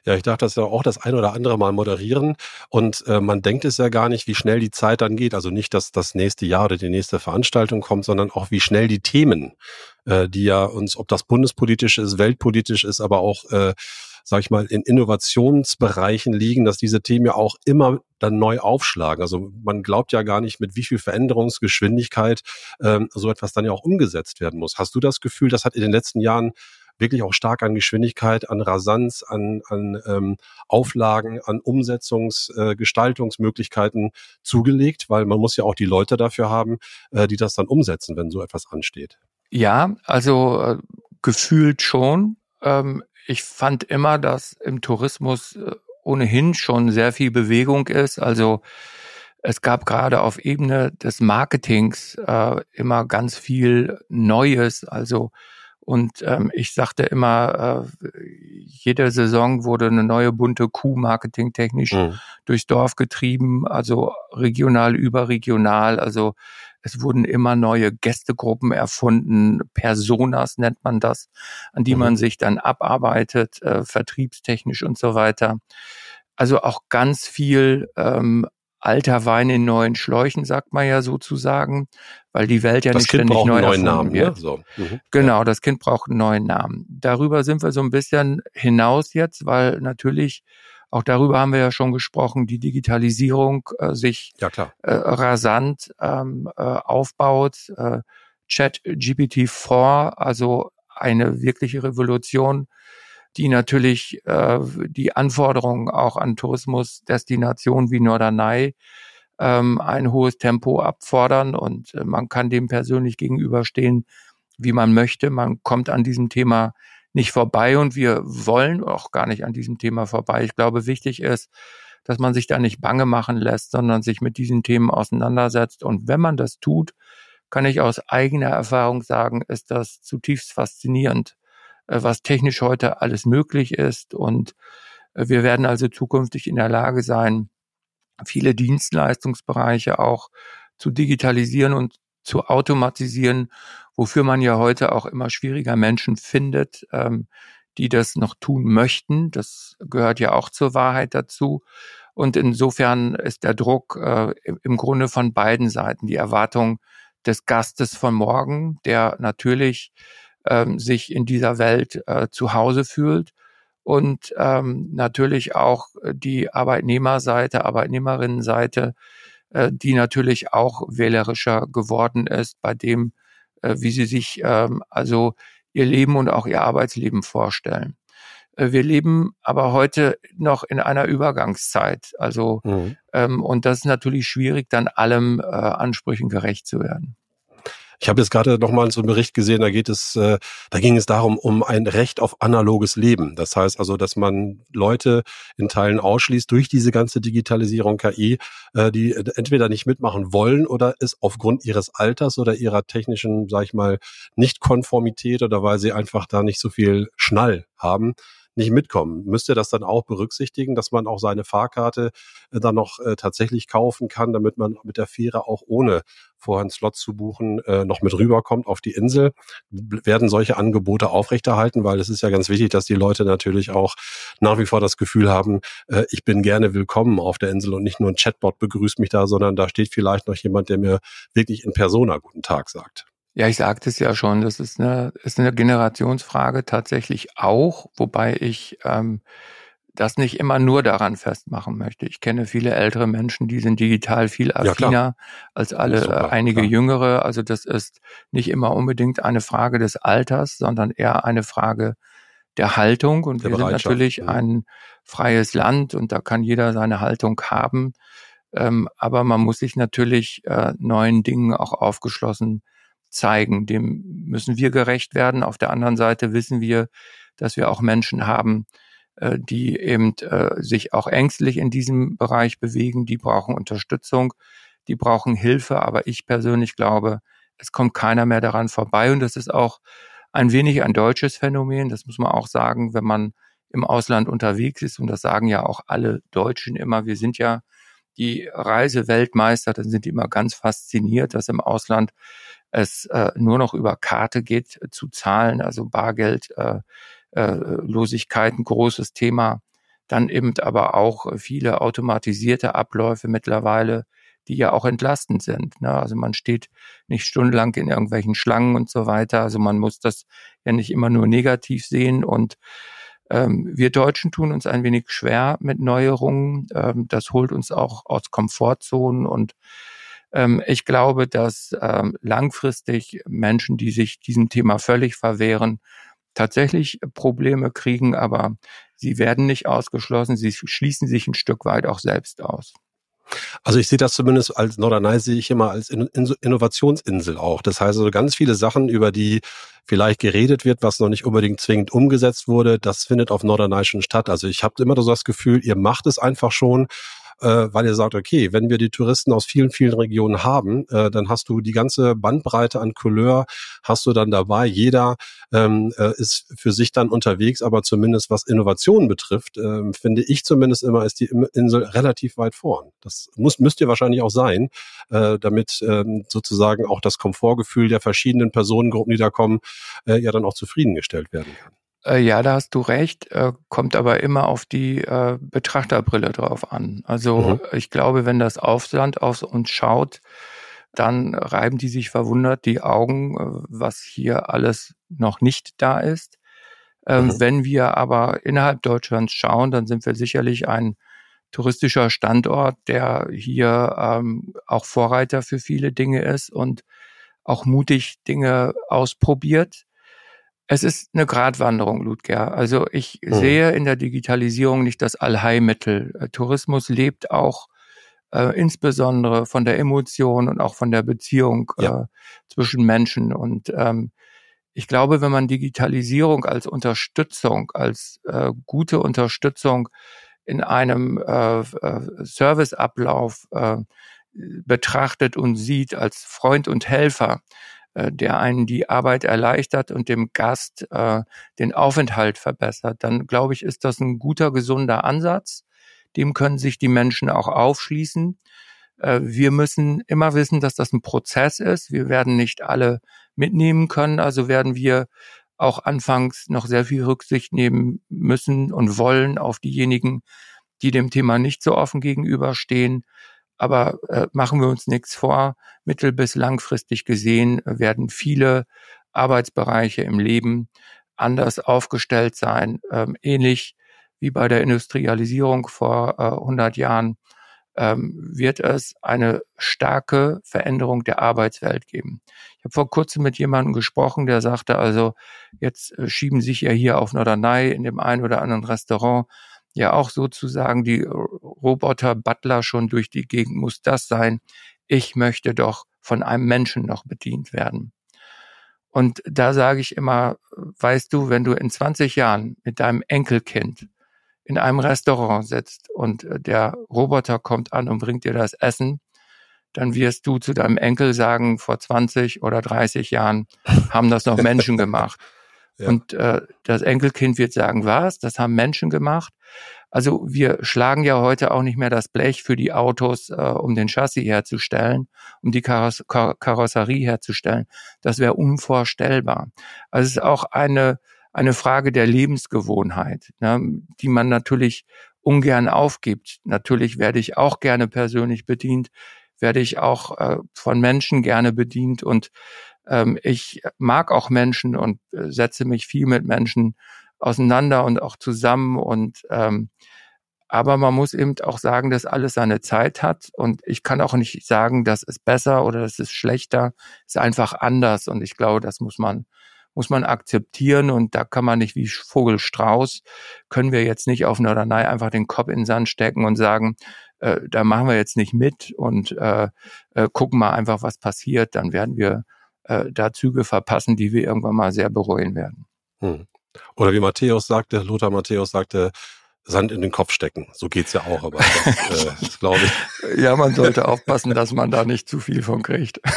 Ja, ich darf das ja auch das ein oder andere Mal moderieren und äh, man denkt es ja gar nicht, wie schnell die Zeit dann geht. Also nicht, dass das nächste Jahr oder die nächste Veranstaltung kommt, sondern auch wie schnell die Themen, äh, die ja uns, ob das bundespolitisch ist, weltpolitisch ist, aber auch äh, sag ich mal, in Innovationsbereichen liegen, dass diese Themen ja auch immer dann neu aufschlagen. Also man glaubt ja gar nicht, mit wie viel Veränderungsgeschwindigkeit ähm, so etwas dann ja auch umgesetzt werden muss. Hast du das Gefühl, das hat in den letzten Jahren wirklich auch stark an Geschwindigkeit, an Rasanz, an, an ähm, Auflagen, an Umsetzungs-, äh, zugelegt, weil man muss ja auch die Leute dafür haben, äh, die das dann umsetzen, wenn so etwas ansteht. Ja, also äh, gefühlt schon. Ähm, ich fand immer, dass im Tourismus äh, ohnehin schon sehr viel Bewegung ist. Also es gab gerade auf Ebene des Marketings äh, immer ganz viel Neues. Also und ähm, ich sagte immer, äh, jede Saison wurde eine neue bunte Kuh marketingtechnisch mhm. durchs Dorf getrieben, also regional, überregional. Also es wurden immer neue Gästegruppen erfunden, Personas nennt man das, an die mhm. man sich dann abarbeitet, äh, vertriebstechnisch und so weiter. Also auch ganz viel ähm, alter Wein in neuen Schläuchen, sagt man ja sozusagen, weil die Welt ja das nicht kind ständig neu einen neuen Namen, wird. Ja? So. Mhm. Genau, das Kind braucht einen neuen Namen. Darüber sind wir so ein bisschen hinaus jetzt, weil natürlich auch darüber haben wir ja schon gesprochen, die Digitalisierung äh, sich ja. Äh, rasant ähm, äh, aufbaut. Äh, Chat GPT-4, also eine wirkliche Revolution die natürlich äh, die Anforderungen auch an Tourismusdestinationen wie Norderney ähm, ein hohes Tempo abfordern und äh, man kann dem persönlich gegenüberstehen, wie man möchte. Man kommt an diesem Thema nicht vorbei und wir wollen auch gar nicht an diesem Thema vorbei. Ich glaube, wichtig ist, dass man sich da nicht bange machen lässt, sondern sich mit diesen Themen auseinandersetzt. Und wenn man das tut, kann ich aus eigener Erfahrung sagen, ist das zutiefst faszinierend. Äh, was technisch heute alles möglich ist. Und äh, wir werden also zukünftig in der Lage sein, viele Dienstleistungsbereiche auch zu digitalisieren und zu automatisieren, wofür man ja heute auch immer schwieriger Menschen findet, ähm, die das noch tun möchten. Das gehört ja auch zur Wahrheit dazu. Und insofern ist der Druck äh, im Grunde von beiden Seiten die Erwartung des Gastes von morgen, der natürlich ähm, sich in dieser Welt äh, zu Hause fühlt und ähm, natürlich auch die Arbeitnehmerseite, Arbeitnehmerinnenseite, äh, die natürlich auch wählerischer geworden ist bei dem, äh, wie sie sich ähm, also ihr Leben und auch ihr Arbeitsleben vorstellen. Äh, wir leben aber heute noch in einer Übergangszeit. Also mhm. ähm, und das ist natürlich schwierig, dann allem äh, Ansprüchen gerecht zu werden. Ich habe jetzt gerade noch mal so einen Bericht gesehen, da geht es, äh, da ging es darum, um ein Recht auf analoges Leben. Das heißt also, dass man Leute in Teilen ausschließt durch diese ganze Digitalisierung KI, äh, die entweder nicht mitmachen wollen oder es aufgrund ihres Alters oder ihrer technischen, sag ich mal, Nichtkonformität oder weil sie einfach da nicht so viel Schnall haben, nicht mitkommen. Müsste das dann auch berücksichtigen, dass man auch seine Fahrkarte äh, dann noch äh, tatsächlich kaufen kann, damit man mit der Fähre auch ohne vorher einen Slot zu buchen, äh, noch mit rüberkommt auf die Insel. Werden solche Angebote aufrechterhalten, weil es ist ja ganz wichtig, dass die Leute natürlich auch nach wie vor das Gefühl haben, äh, ich bin gerne willkommen auf der Insel und nicht nur ein Chatbot begrüßt mich da, sondern da steht vielleicht noch jemand, der mir wirklich in Persona guten Tag sagt. Ja, ich sagte es ja schon, das ist eine, ist eine Generationsfrage tatsächlich auch, wobei ich ähm, das nicht immer nur daran festmachen möchte. Ich kenne viele ältere Menschen, die sind digital viel affiner ja, als alle Super, äh, einige klar. jüngere. Also das ist nicht immer unbedingt eine Frage des Alters, sondern eher eine Frage der Haltung. Und der wir sind natürlich ja. ein freies Land und da kann jeder seine Haltung haben. Ähm, aber man muss sich natürlich äh, neuen Dingen auch aufgeschlossen zeigen. Dem müssen wir gerecht werden. Auf der anderen Seite wissen wir, dass wir auch Menschen haben, äh, die eben äh, sich auch ängstlich in diesem Bereich bewegen. Die brauchen Unterstützung, die brauchen Hilfe. Aber ich persönlich glaube, es kommt keiner mehr daran vorbei. Und das ist auch ein wenig ein deutsches Phänomen. Das muss man auch sagen, wenn man im Ausland unterwegs ist. Und das sagen ja auch alle Deutschen immer. Wir sind ja die Reiseweltmeister. Dann sind die immer ganz fasziniert, dass im Ausland es äh, nur noch über Karte geht äh, zu zahlen, also Bargeld, äh, äh, Losigkeit ein großes Thema. Dann eben aber auch viele automatisierte Abläufe mittlerweile, die ja auch entlastend sind. Ne? Also man steht nicht stundenlang in irgendwelchen Schlangen und so weiter. Also man muss das ja nicht immer nur negativ sehen und wir Deutschen tun uns ein wenig schwer mit Neuerungen. Ähm, das holt uns auch aus Komfortzonen und ähm, ich glaube, dass ähm, langfristig Menschen, die sich diesem Thema völlig verwehren, tatsächlich Probleme kriegen, aber sie werden nicht ausgeschlossen, sie schließen sich ein Stück weit auch selbst aus. Also ich sehe das zumindest als Norderney sehe ich immer als Innovationsinsel auch. Das heißt also ganz viele Sachen, über die vielleicht geredet wird, was noch nicht unbedingt zwingend umgesetzt wurde, das findet auf Norderney schon statt. Also ich habe immer so das Gefühl, ihr macht es einfach schon äh, weil ihr sagt, okay, wenn wir die Touristen aus vielen, vielen Regionen haben, äh, dann hast du die ganze Bandbreite an Couleur, hast du dann dabei. Jeder ähm, äh, ist für sich dann unterwegs, aber zumindest was Innovationen betrifft, äh, finde ich zumindest immer, ist die Insel relativ weit vorn. Das muss, müsst ihr wahrscheinlich auch sein, äh, damit äh, sozusagen auch das Komfortgefühl der verschiedenen Personengruppen, die da kommen, äh, ja dann auch zufriedengestellt werden kann. Äh, ja, da hast du recht, äh, kommt aber immer auf die äh, Betrachterbrille drauf an. Also mhm. ich glaube, wenn das Aufland auf uns schaut, dann reiben die sich verwundert die Augen, was hier alles noch nicht da ist. Ähm, mhm. Wenn wir aber innerhalb Deutschlands schauen, dann sind wir sicherlich ein touristischer Standort, der hier ähm, auch Vorreiter für viele Dinge ist und auch mutig Dinge ausprobiert. Es ist eine Gratwanderung, Ludger. Also ich mhm. sehe in der Digitalisierung nicht das Allheilmittel. Äh, Tourismus lebt auch äh, insbesondere von der Emotion und auch von der Beziehung ja. äh, zwischen Menschen. Und ähm, ich glaube, wenn man Digitalisierung als Unterstützung, als äh, gute Unterstützung in einem äh, äh Serviceablauf äh, betrachtet und sieht als Freund und Helfer, äh, der einen die Arbeit erleichtert und dem Gast äh, den Aufenthalt verbessert, dann glaube ich, ist das ein guter, gesunder Ansatz. Dem können sich die Menschen auch aufschließen. Äh, wir müssen immer wissen, dass das ein Prozess ist. Wir werden nicht alle mitnehmen können, also werden wir auch anfangs noch sehr viel Rücksicht nehmen müssen und wollen auf diejenigen, die dem Thema nicht so offen gegenüberstehen. Aber äh, machen wir uns nichts vor, mittel- bis langfristig gesehen werden viele Arbeitsbereiche im Leben anders aufgestellt sein, ähm, ähnlich wie bei der Industrialisierung vor äh, 100 Jahren ähm, wird es eine starke Veränderung der Arbeitswelt geben. Ich habe vor kurzem mit jemandem gesprochen, der sagte, also jetzt äh, schieben sich ja hier auf Norderney in dem einen oder anderen Restaurant ja auch sozusagen die Roboter-Butler schon durch die Gegend, muss das sein. Ich möchte doch von einem Menschen noch bedient werden. Und da sage ich immer, weißt du, wenn du in 20 Jahren mit deinem Enkelkind in einem Restaurant sitzt und der Roboter kommt an und bringt dir das Essen, dann wirst du zu deinem Enkel sagen, vor 20 oder 30 Jahren haben das noch Menschen gemacht. Und äh, das Enkelkind wird sagen, was? Das haben Menschen gemacht. Also wir schlagen ja heute auch nicht mehr das Blech für die Autos, äh, um den Chassis herzustellen, um die Kaross Kar Karosserie herzustellen. Das wäre unvorstellbar. Also es ist auch eine eine Frage der Lebensgewohnheit, ne, die man natürlich ungern aufgibt. Natürlich werde ich auch gerne persönlich bedient, werde ich auch äh, von Menschen gerne bedient und ähm, ich mag auch Menschen und äh, setze mich viel mit Menschen auseinander und auch zusammen und ähm, aber man muss eben auch sagen, dass alles seine Zeit hat und ich kann auch nicht sagen, das ist besser oder das ist schlechter, ist einfach anders und ich glaube, das muss man muss man akzeptieren und da kann man nicht wie Vogel Strauß, können wir jetzt nicht auf Norderney einfach den Kopf in den Sand stecken und sagen, äh, da machen wir jetzt nicht mit und äh, äh, gucken mal einfach, was passiert, dann werden wir äh, da Züge verpassen, die wir irgendwann mal sehr bereuen werden. Hm. Oder wie Matthäus sagte, Lothar Matthäus sagte, Sand in den Kopf stecken. So geht's ja auch, aber das, äh, das glaube ich. Ja, man sollte aufpassen, dass man da nicht zu viel von kriegt.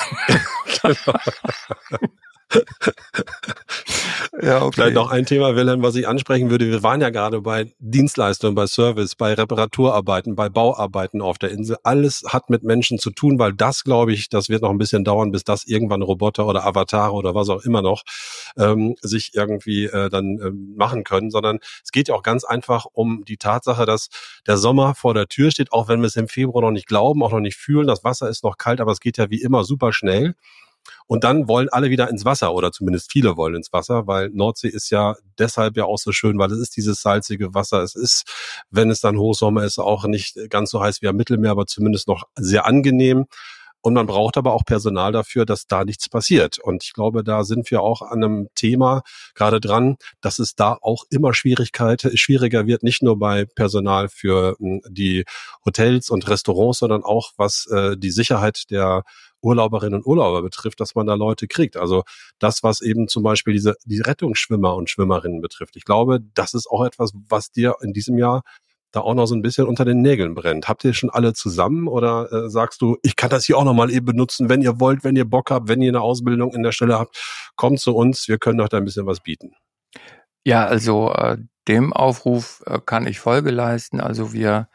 ja, okay. Vielleicht noch ein Thema, Wilhelm, was ich ansprechen würde. Wir waren ja gerade bei Dienstleistungen, bei Service, bei Reparaturarbeiten, bei Bauarbeiten auf der Insel. Alles hat mit Menschen zu tun, weil das, glaube ich, das wird noch ein bisschen dauern, bis das irgendwann Roboter oder Avatare oder was auch immer noch ähm, sich irgendwie äh, dann ähm, machen können, sondern es geht ja auch ganz einfach um die Tatsache, dass der Sommer vor der Tür steht, auch wenn wir es im Februar noch nicht glauben, auch noch nicht fühlen. Das Wasser ist noch kalt, aber es geht ja wie immer super schnell. Und dann wollen alle wieder ins Wasser oder zumindest viele wollen ins Wasser, weil Nordsee ist ja deshalb ja auch so schön, weil es ist dieses salzige Wasser. Es ist, wenn es dann Hochsommer ist, auch nicht ganz so heiß wie am Mittelmeer, aber zumindest noch sehr angenehm. Und man braucht aber auch Personal dafür, dass da nichts passiert. Und ich glaube, da sind wir auch an einem Thema gerade dran, dass es da auch immer Schwierigkeit, schwieriger wird, nicht nur bei Personal für hm, die Hotels und Restaurants, sondern auch was äh, die Sicherheit der Urlauberinnen und Urlauber betrifft, dass man da Leute kriegt. Also das, was eben zum Beispiel diese die Rettungsschwimmer und Schwimmerinnen betrifft. Ich glaube, das ist auch etwas, was dir in diesem Jahr da auch noch so ein bisschen unter den Nägeln brennt. Habt ihr schon alle zusammen oder äh, sagst du, ich kann das hier auch nochmal eben benutzen, wenn ihr wollt, wenn ihr Bock habt, wenn ihr eine Ausbildung in der Stelle habt, kommt zu uns, wir können euch da ein bisschen was bieten. Ja, also äh, dem Aufruf äh, kann ich Folge leisten. Also wir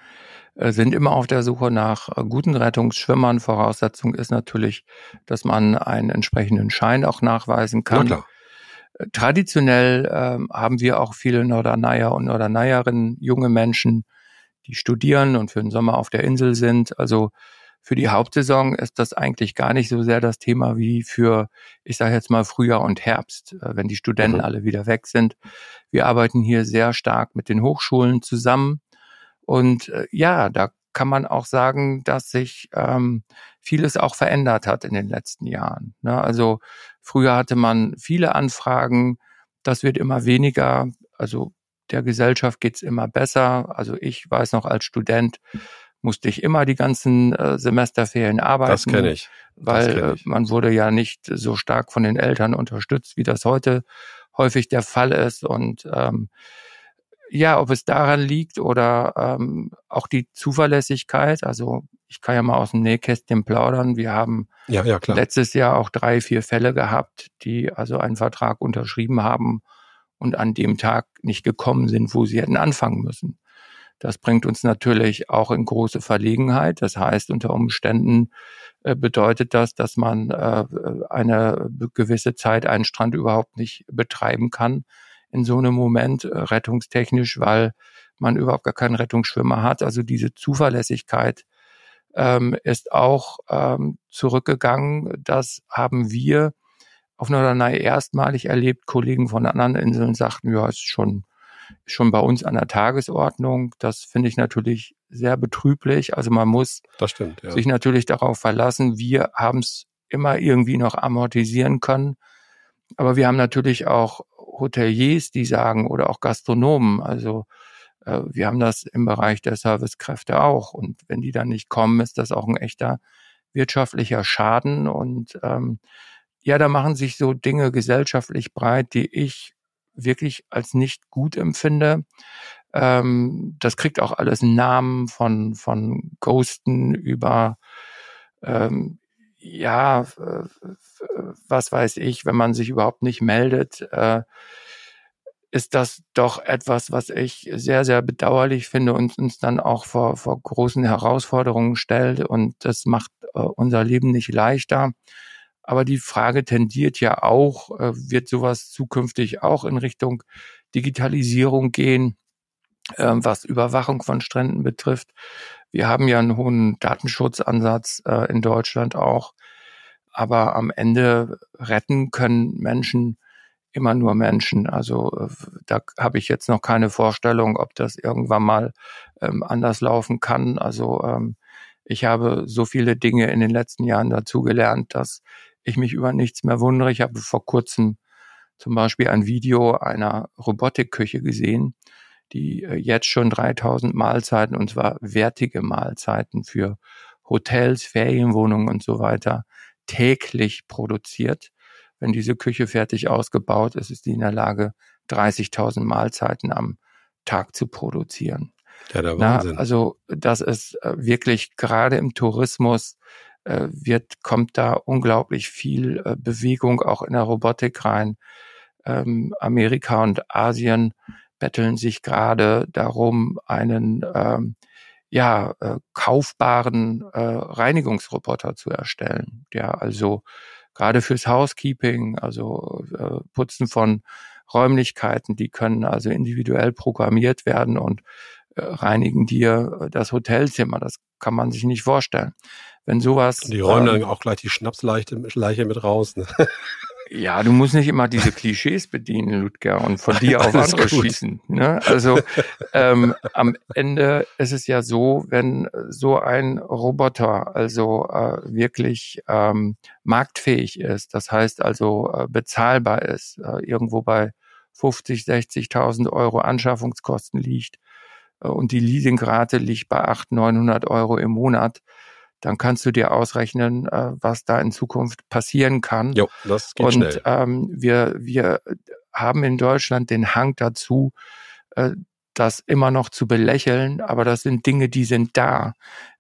sind immer auf der Suche nach äh, guten Rettungsschwimmern. Voraussetzung ist natürlich, dass man einen entsprechenden Schein auch nachweisen kann. Ja, klar. Traditionell ähm, haben wir auch viele Norderneier und Norderneierinnen, junge Menschen, die studieren und für den Sommer auf der Insel sind. Also für die Hauptsaison ist das eigentlich gar nicht so sehr das Thema wie für, ich sage jetzt mal, Frühjahr und Herbst, äh, wenn die Studenten mhm. alle wieder weg sind. Wir arbeiten hier sehr stark mit den Hochschulen zusammen. Und äh, ja, da kann man auch sagen, dass sich ähm, vieles auch verändert hat in den letzten Jahren. Ne? Also früher hatte man viele Anfragen, das wird immer weniger. Also der Gesellschaft geht's immer besser. Also ich weiß noch als Student musste ich immer die ganzen äh, Semesterferien arbeiten. Das kenne ich. Das weil kenn ich. Äh, man wurde ja nicht so stark von den Eltern unterstützt, wie das heute häufig der Fall ist. Und ähm, ja, ob es daran liegt oder ähm, auch die Zuverlässigkeit. Also ich kann ja mal aus dem Nähkästchen plaudern. Wir haben ja, ja, letztes Jahr auch drei, vier Fälle gehabt, die also einen Vertrag unterschrieben haben und an dem Tag nicht gekommen sind, wo sie hätten anfangen müssen. Das bringt uns natürlich auch in große Verlegenheit. Das heißt, unter Umständen äh, bedeutet das, dass man äh, eine gewisse Zeit einen Strand überhaupt nicht betreiben kann, in so einem Moment äh, rettungstechnisch, weil man überhaupt gar keinen Rettungsschwimmer hat. Also diese Zuverlässigkeit ähm, ist auch ähm, zurückgegangen. Das haben wir auf Norderney erstmalig erlebt. Kollegen von anderen Inseln sagten, ja, ist schon, schon bei uns an der Tagesordnung. Das finde ich natürlich sehr betrüblich. Also man muss stimmt, ja. sich natürlich darauf verlassen. Wir haben es immer irgendwie noch amortisieren können. Aber wir haben natürlich auch Hoteliers, die sagen, oder auch Gastronomen. Also äh, wir haben das im Bereich der Servicekräfte auch. Und wenn die dann nicht kommen, ist das auch ein echter wirtschaftlicher Schaden. Und ähm, ja, da machen sich so Dinge gesellschaftlich breit, die ich wirklich als nicht gut empfinde. Ähm, das kriegt auch alles Namen von, von Ghosten über ähm, ja, was weiß ich, wenn man sich überhaupt nicht meldet, äh, ist das doch etwas, was ich sehr, sehr bedauerlich finde und uns dann auch vor, vor großen Herausforderungen stellt. Und das macht äh, unser Leben nicht leichter. Aber die Frage tendiert ja auch, äh, wird sowas zukünftig auch in Richtung Digitalisierung gehen, was Überwachung von Stränden betrifft. Wir haben ja einen hohen Datenschutzansatz äh, in Deutschland auch. Aber am Ende retten können Menschen immer nur Menschen. Also äh, da habe ich jetzt noch keine Vorstellung, ob das irgendwann mal ähm, anders laufen kann. Also ähm, ich habe so viele Dinge in den letzten Jahren dazugelernt, dass ich mich über nichts mehr wundere. Ich habe vor kurzem zum Beispiel ein Video einer Robotikküche gesehen, die äh, jetzt schon 3000 Mahlzeiten, und zwar wertige Mahlzeiten für Hotels, Ferienwohnungen und so weiter, täglich produziert. Wenn diese Küche fertig ausgebaut ist, ist die in der Lage, 30.000 Mahlzeiten am Tag zu produzieren. Ja, der Wahnsinn. Na, also das ist äh, wirklich gerade im Tourismus äh, wird kommt da unglaublich viel äh, Bewegung auch in der Robotik rein. Ähm, Amerika und Asien betteln sich gerade darum, einen ähm, ja, äh, kaufbaren äh, Reinigungsroboter zu erstellen, der also gerade fürs Housekeeping, also äh, Putzen von Räumlichkeiten, die können also individuell programmiert werden und reinigen dir das Hotelzimmer. Das kann man sich nicht vorstellen. Wenn sowas. Die räumen ähm, dann auch gleich die Schnapsleiche mit raus. Ne? Ja, du musst nicht immer diese Klischees bedienen, Ludger, und von dir auf andere gut. schießen. Ne? Also ähm, am Ende ist es ja so, wenn so ein Roboter also äh, wirklich ähm, marktfähig ist, das heißt also äh, bezahlbar ist, äh, irgendwo bei 50, 60.000 Euro Anschaffungskosten liegt äh, und die Leasingrate liegt bei 800, 900 Euro im Monat, dann kannst du dir ausrechnen, äh, was da in Zukunft passieren kann. Jo, das geht Und schnell. Ähm, wir, wir haben in Deutschland den Hang dazu, äh, das immer noch zu belächeln, aber das sind Dinge, die sind da,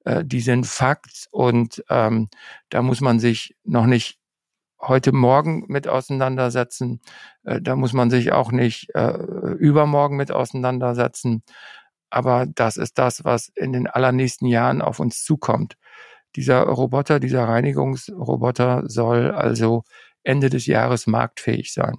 äh, die sind Fakt und ähm, da muss man sich noch nicht heute Morgen mit auseinandersetzen, äh, da muss man sich auch nicht äh, übermorgen mit auseinandersetzen, aber das ist das, was in den allernächsten Jahren auf uns zukommt. Dieser Roboter, dieser Reinigungsroboter soll also Ende des Jahres marktfähig sein.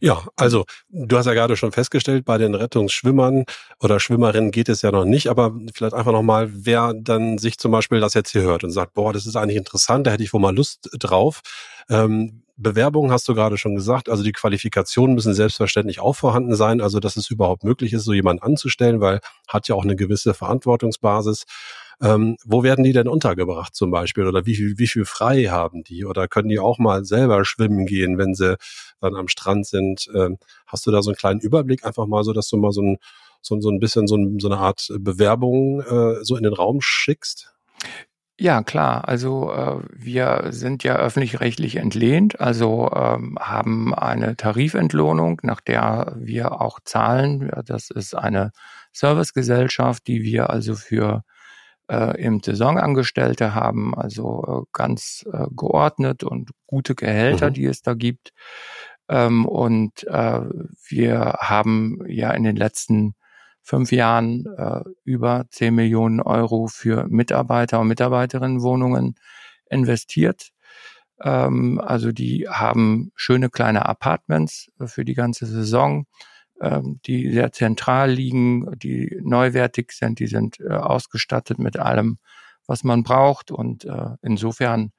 Ja, also du hast ja gerade schon festgestellt, bei den Rettungsschwimmern oder Schwimmerinnen geht es ja noch nicht, aber vielleicht einfach nochmal, wer dann sich zum Beispiel das jetzt hier hört und sagt, boah, das ist eigentlich interessant, da hätte ich wohl mal Lust drauf. Ähm, Bewerbungen hast du gerade schon gesagt, also die Qualifikationen müssen selbstverständlich auch vorhanden sein, also dass es überhaupt möglich ist, so jemanden anzustellen, weil hat ja auch eine gewisse Verantwortungsbasis. Ähm, wo werden die denn untergebracht zum Beispiel? Oder wie viel, wie viel frei haben die? Oder können die auch mal selber schwimmen gehen, wenn sie dann am Strand sind? Ähm, hast du da so einen kleinen Überblick einfach mal so, dass du mal so ein, so, so ein bisschen so, ein, so eine Art Bewerbung äh, so in den Raum schickst? Ja, klar. Also äh, wir sind ja öffentlich-rechtlich entlehnt, also ähm, haben eine Tarifentlohnung, nach der wir auch zahlen. Das ist eine Servicegesellschaft, die wir also für äh, eben Saisonangestellte haben, also äh, ganz äh, geordnet und gute Gehälter, mhm. die es da gibt. Ähm, und äh, wir haben ja in den letzten fünf Jahren äh, über 10 Millionen Euro für Mitarbeiter und Mitarbeiterinnenwohnungen investiert. Ähm, also die haben schöne kleine Apartments äh, für die ganze Saison, ähm, die sehr zentral liegen, die neuwertig sind, die sind äh, ausgestattet mit allem, was man braucht. Und äh, insofern,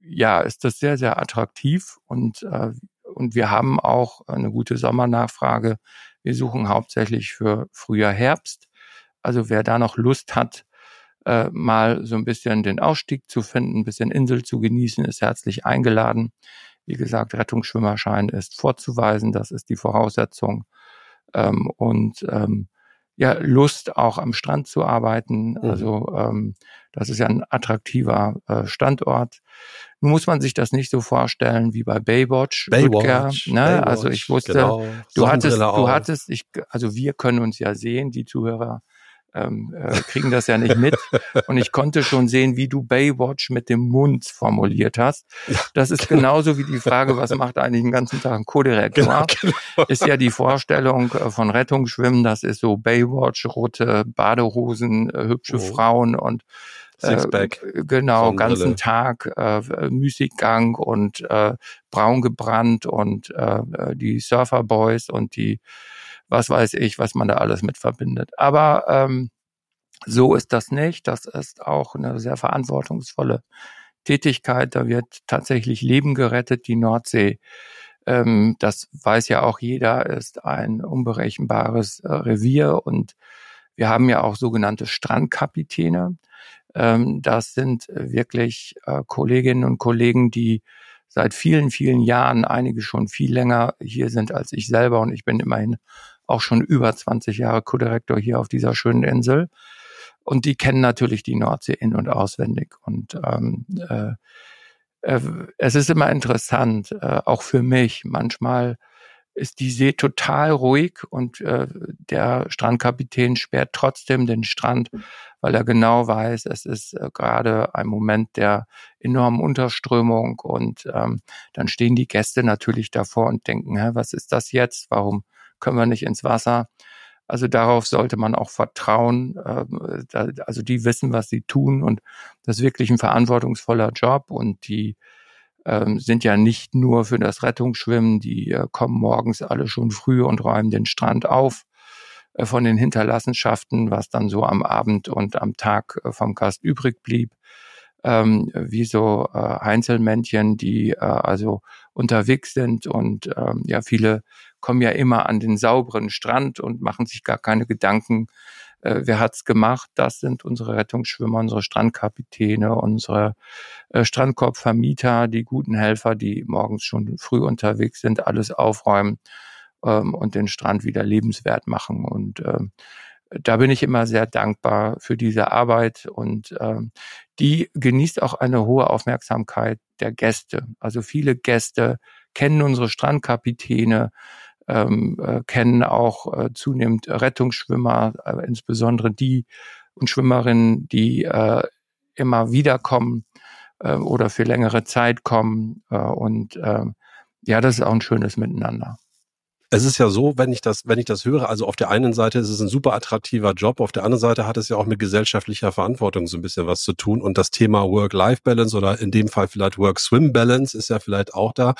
ja, ist das sehr, sehr attraktiv und äh, und wir haben auch eine gute Sommernachfrage wir suchen hauptsächlich für Frühjahr, Herbst. Also wer da noch Lust hat, äh, mal so ein bisschen den Ausstieg zu finden, ein bisschen Insel zu genießen, ist herzlich eingeladen. Wie gesagt, Rettungsschwimmerschein ist vorzuweisen, das ist die Voraussetzung. Ähm, und ähm, ja, Lust auch am Strand zu arbeiten. Mhm. Also ähm, das ist ja ein attraktiver äh, Standort. Nun muss man sich das nicht so vorstellen wie bei Baywatch. Baywatch, ne? Baywatch also ich wusste, genau. du hattest, du hattest, ich, also wir können uns ja sehen, die Zuhörer ähm, äh, kriegen das ja nicht mit. Und ich konnte schon sehen, wie du Baywatch mit dem Mund formuliert hast. Das ist genauso wie die Frage, was macht eigentlich den ganzen Tag ein Co-Direktor? Genau, genau. Ist ja die Vorstellung äh, von Rettungsschwimmen, das ist so Baywatch, rote Badehosen, äh, hübsche oh. Frauen und Sixpack. Äh, genau, ganzen Tag äh, Musikgang und äh, braun gebrannt und äh, die Surfer Boys und die was weiß ich, was man da alles mit verbindet. Aber ähm, so ist das nicht. Das ist auch eine sehr verantwortungsvolle Tätigkeit. Da wird tatsächlich Leben gerettet. Die Nordsee, ähm, das weiß ja auch jeder, ist ein unberechenbares äh, Revier und wir haben ja auch sogenannte Strandkapitäne. Ähm, das sind wirklich äh, Kolleginnen und Kollegen, die seit vielen, vielen Jahren, einige schon viel länger hier sind als ich selber und ich bin immerhin auch schon über 20 Jahre Co-Direktor hier auf dieser schönen Insel. Und die kennen natürlich die Nordsee in- und auswendig. Und ähm, äh, äh, es ist immer interessant, äh, auch für mich. Manchmal ist die See total ruhig und äh, der Strandkapitän sperrt trotzdem den Strand, weil er genau weiß, es ist äh, gerade ein Moment der enormen Unterströmung und ähm, dann stehen die Gäste natürlich davor und denken, hä, was ist das jetzt? Warum können wir nicht ins Wasser. Also darauf sollte man auch vertrauen. Ähm, also die wissen, was sie tun und das ist wirklich ein verantwortungsvoller Job und die ähm, sind ja nicht nur für das Rettungsschwimmen, die äh, kommen morgens alle schon früh und räumen den Strand auf. äh, von den Hinterlassenschaften, was dann so am Abend und am Tag äh, vom Gast übrig blieb. Ähm, wie so Einzelmännchen, die also unterwegs sind und ähm, ja, viele kommen ja immer an den sauberen Strand und machen sich gar keine Gedanken, äh, wer hat's gemacht? Das sind unsere Rettungsschwimmer, unsere Strandkapitäne, unsere äh, Strandkorbvermieter, die guten Helfer, die morgens schon früh unterwegs sind, alles aufräumen ähm, und den Strand wieder lebenswert machen. Und ähm, da bin ich immer sehr dankbar für diese Arbeit und ähm, die genießt auch eine hohe Aufmerksamkeit der Gäste. Also viele Gäste kennen unsere Strandkapitäne, ähm, äh, kennen auch äh, zunehmend Rettungsschwimmer, äh, insbesondere die und Schwimmerinnen, die äh, immer wieder kommen äh, oder für längere Zeit kommen. Äh, und äh, ja, das ist auch ein schönes Miteinander. Es ist ja so, wenn ich das, wenn ich das höre, also auf der einen Seite ist es ein super attraktiver Job, auf der anderen Seite hat es ja auch mit gesellschaftlicher Verantwortung so ein bisschen was zu tun und das Thema Work-Life-Balance oder in dem Fall vielleicht Work-Swim-Balance ist ja vielleicht auch da.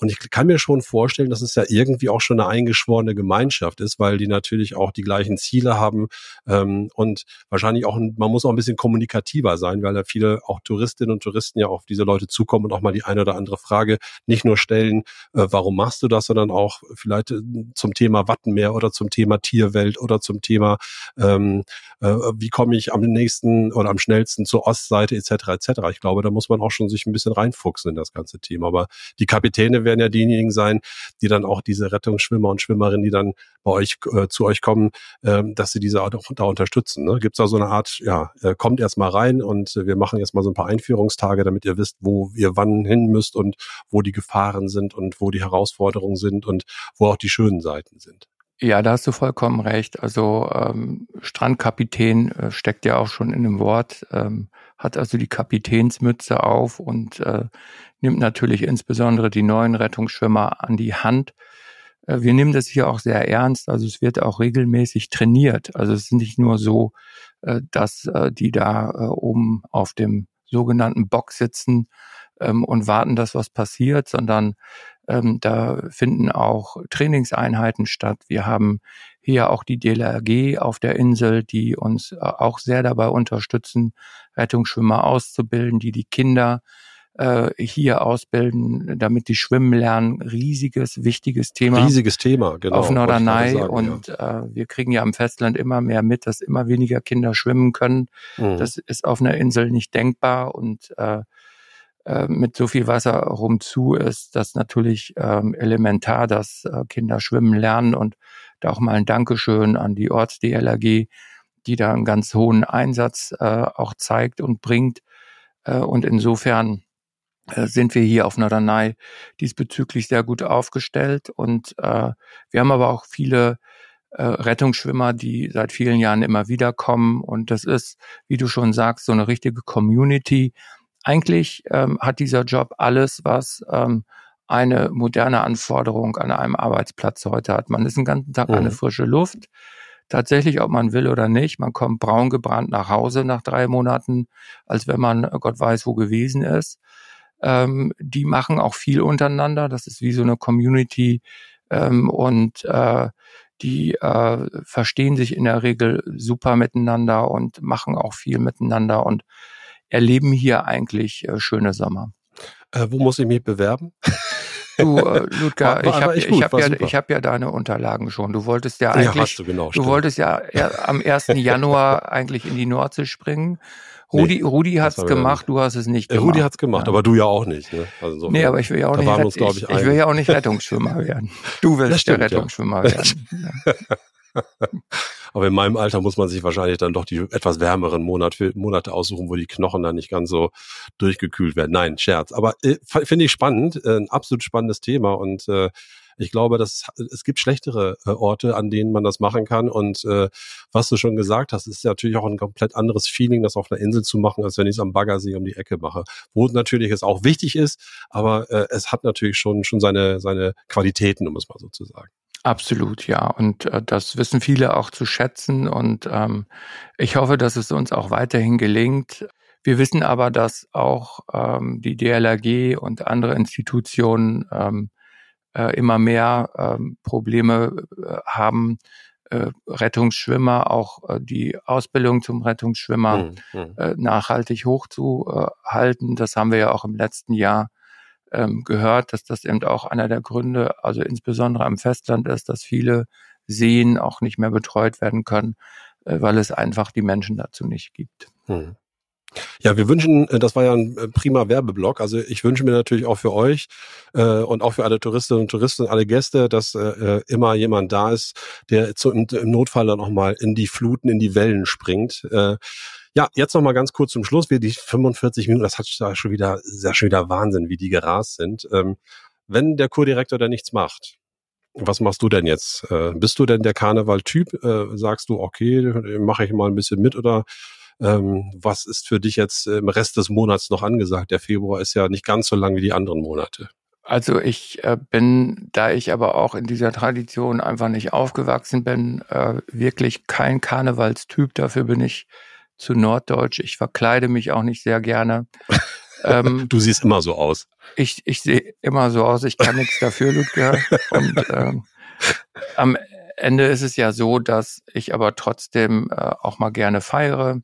Und ich kann mir schon vorstellen, dass es ja irgendwie auch schon eine eingeschworene Gemeinschaft ist, weil die natürlich auch die gleichen Ziele haben ähm, und wahrscheinlich auch, man muss auch ein bisschen kommunikativer sein, weil ja viele auch Touristinnen und Touristen ja auf diese Leute zukommen und auch mal die eine oder andere Frage nicht nur stellen, äh, warum machst du das, sondern auch vielleicht äh, zum Thema Wattenmeer oder zum Thema Tierwelt oder zum Thema, ähm, äh, wie komme ich am nächsten oder am schnellsten zur Ostseite etc. etc. Ich glaube, da muss man auch schon sich ein bisschen reinfuchsen in das ganze Thema. Aber die Kapitäne werden ja diejenigen sein, die dann auch diese Rettungsschwimmer und Schwimmerinnen, die dann bei euch äh, zu euch kommen, äh, dass sie diese auch da unterstützen. Ne? Gibt es da so eine Art, ja, äh, kommt erst mal rein und äh, wir machen jetzt mal so ein paar Einführungstage, damit ihr wisst, wo ihr wann hin müsst und wo die Gefahren sind und wo die Herausforderungen sind und wo auch die schönen Seiten sind. Ja, da hast du vollkommen recht. Also ähm, Strandkapitän äh, steckt ja auch schon in dem Wort, ähm, hat also die Kapitänsmütze auf und äh, nimmt natürlich insbesondere die neuen Rettungsschwimmer an die Hand. Äh, wir nehmen das hier auch sehr ernst. Also es wird auch regelmäßig trainiert. Also es ist nicht nur so, äh, dass äh, die da äh, oben auf dem sogenannten Bock sitzen ähm, und warten, dass was passiert, sondern ähm, da finden auch Trainingseinheiten statt. Wir haben hier auch die DLRG auf der Insel, die uns äh, auch sehr dabei unterstützen, Rettungsschwimmer auszubilden, die die Kinder äh, hier ausbilden, damit die schwimmen lernen. Riesiges, wichtiges Thema. Riesiges Thema, genau. Auf Norderney. Sagen, und ja. äh, wir kriegen ja am Festland immer mehr mit, dass immer weniger Kinder schwimmen können. Mhm. Das ist auf einer Insel nicht denkbar und äh, äh, mit so viel Wasser rumzu ist das natürlich ähm, elementar, dass äh, Kinder schwimmen lernen und da auch mal ein Dankeschön an die Orts-DLRG, die da einen ganz hohen Einsatz äh, auch zeigt und bringt. Äh, und insofern äh, sind wir hier auf Norderney diesbezüglich sehr gut aufgestellt. Und äh, wir haben aber auch viele äh, Rettungsschwimmer, die seit vielen Jahren immer wieder kommen. Und das ist, wie du schon sagst, so eine richtige Community, eigentlich ähm, hat dieser Job alles, was ähm, eine moderne Anforderung an einem Arbeitsplatz heute hat. Man ist den ganzen Tag mhm. der frische Luft. Tatsächlich, ob man will oder nicht, man kommt braun gebrannt nach Hause nach drei Monaten, als wenn man äh, Gott weiß wo gewesen ist. Ähm, die machen auch viel untereinander. Das ist wie so eine Community ähm, und äh, die äh, verstehen sich in der Regel super miteinander und machen auch viel miteinander und erleben hier eigentlich äh, schöne Sommer. Äh, wo muss ich mich bewerben? Du, äh, Ludger, ich habe ich hab ja, ich hab ja deine Unterlagen schon. Du wolltest ja eigentlich, ja, hast du, genau, du wolltest ja am 1. Januar eigentlich in die Nordsee springen. Rudi, nee, Rudi hat's gemacht, du hast es nicht gemacht. Rudi hat's gemacht, ja. aber du ja auch nicht. Ne? Also nee, aber ich will ja auch nicht, uns, ich, ich, ich, will ja auch nicht Rettungsschwimmer werden. Du willst stimmt, der Rettungsschwimmer ja. werden. Aber in meinem Alter muss man sich wahrscheinlich dann doch die etwas wärmeren Monate, Monate aussuchen, wo die Knochen dann nicht ganz so durchgekühlt werden. Nein, Scherz. Aber äh, finde ich spannend, äh, ein absolut spannendes Thema und äh, ich glaube, dass es gibt schlechtere äh, Orte, an denen man das machen kann. Und äh, was du schon gesagt hast, ist natürlich auch ein komplett anderes Feeling, das auf einer Insel zu machen, als wenn ich es am Baggersee um die Ecke mache. Wo natürlich es auch wichtig ist, aber äh, es hat natürlich schon schon seine seine Qualitäten, um es mal so zu sagen. Absolut, ja. Und äh, das wissen viele auch zu schätzen. Und ähm, ich hoffe, dass es uns auch weiterhin gelingt. Wir wissen aber, dass auch ähm, die DLRG und andere Institutionen ähm, äh, immer mehr ähm, Probleme äh, haben, äh, Rettungsschwimmer auch äh, die Ausbildung zum Rettungsschwimmer mhm. äh, nachhaltig hochzuhalten. Das haben wir ja auch im letzten Jahr ähm, gehört, dass das eben auch einer der Gründe, also insbesondere am Festland ist, dass viele Seen auch nicht mehr betreut werden können, äh, weil es einfach die Menschen dazu nicht gibt. Mhm. Ja, wir wünschen, äh, das war ja ein äh, prima Werbeblock. Also ich wünsche mir natürlich auch für euch äh, und auch für alle Touristinnen und Touristen, alle Gäste, dass äh, äh, immer jemand da ist, der zu, im Notfall dann auch mal in die Fluten, in die Wellen springt. Äh, ja, jetzt noch mal ganz kurz zum Schluss. Wir die 45 Minuten, das hat schon wieder, sehr schon wieder Wahnsinn, wie die gerast sind. Ähm, wenn der Kurdirektor da nichts macht, was machst du denn jetzt? Äh, bist du denn der Karneval-Typ? Äh, sagst du, okay, mache ich mal ein bisschen mit oder ähm, was ist für dich jetzt im Rest des Monats noch angesagt? Der Februar ist ja nicht ganz so lang wie die anderen Monate. Also ich äh, bin, da ich aber auch in dieser Tradition einfach nicht aufgewachsen bin, äh, wirklich kein Karnevalstyp. Dafür bin ich zu norddeutsch. Ich verkleide mich auch nicht sehr gerne. Ähm, du siehst immer so aus. Ich, ich sehe immer so aus. Ich kann nichts dafür, Ludger. Und ähm, am Ende ist es ja so, dass ich aber trotzdem äh, auch mal gerne feiere.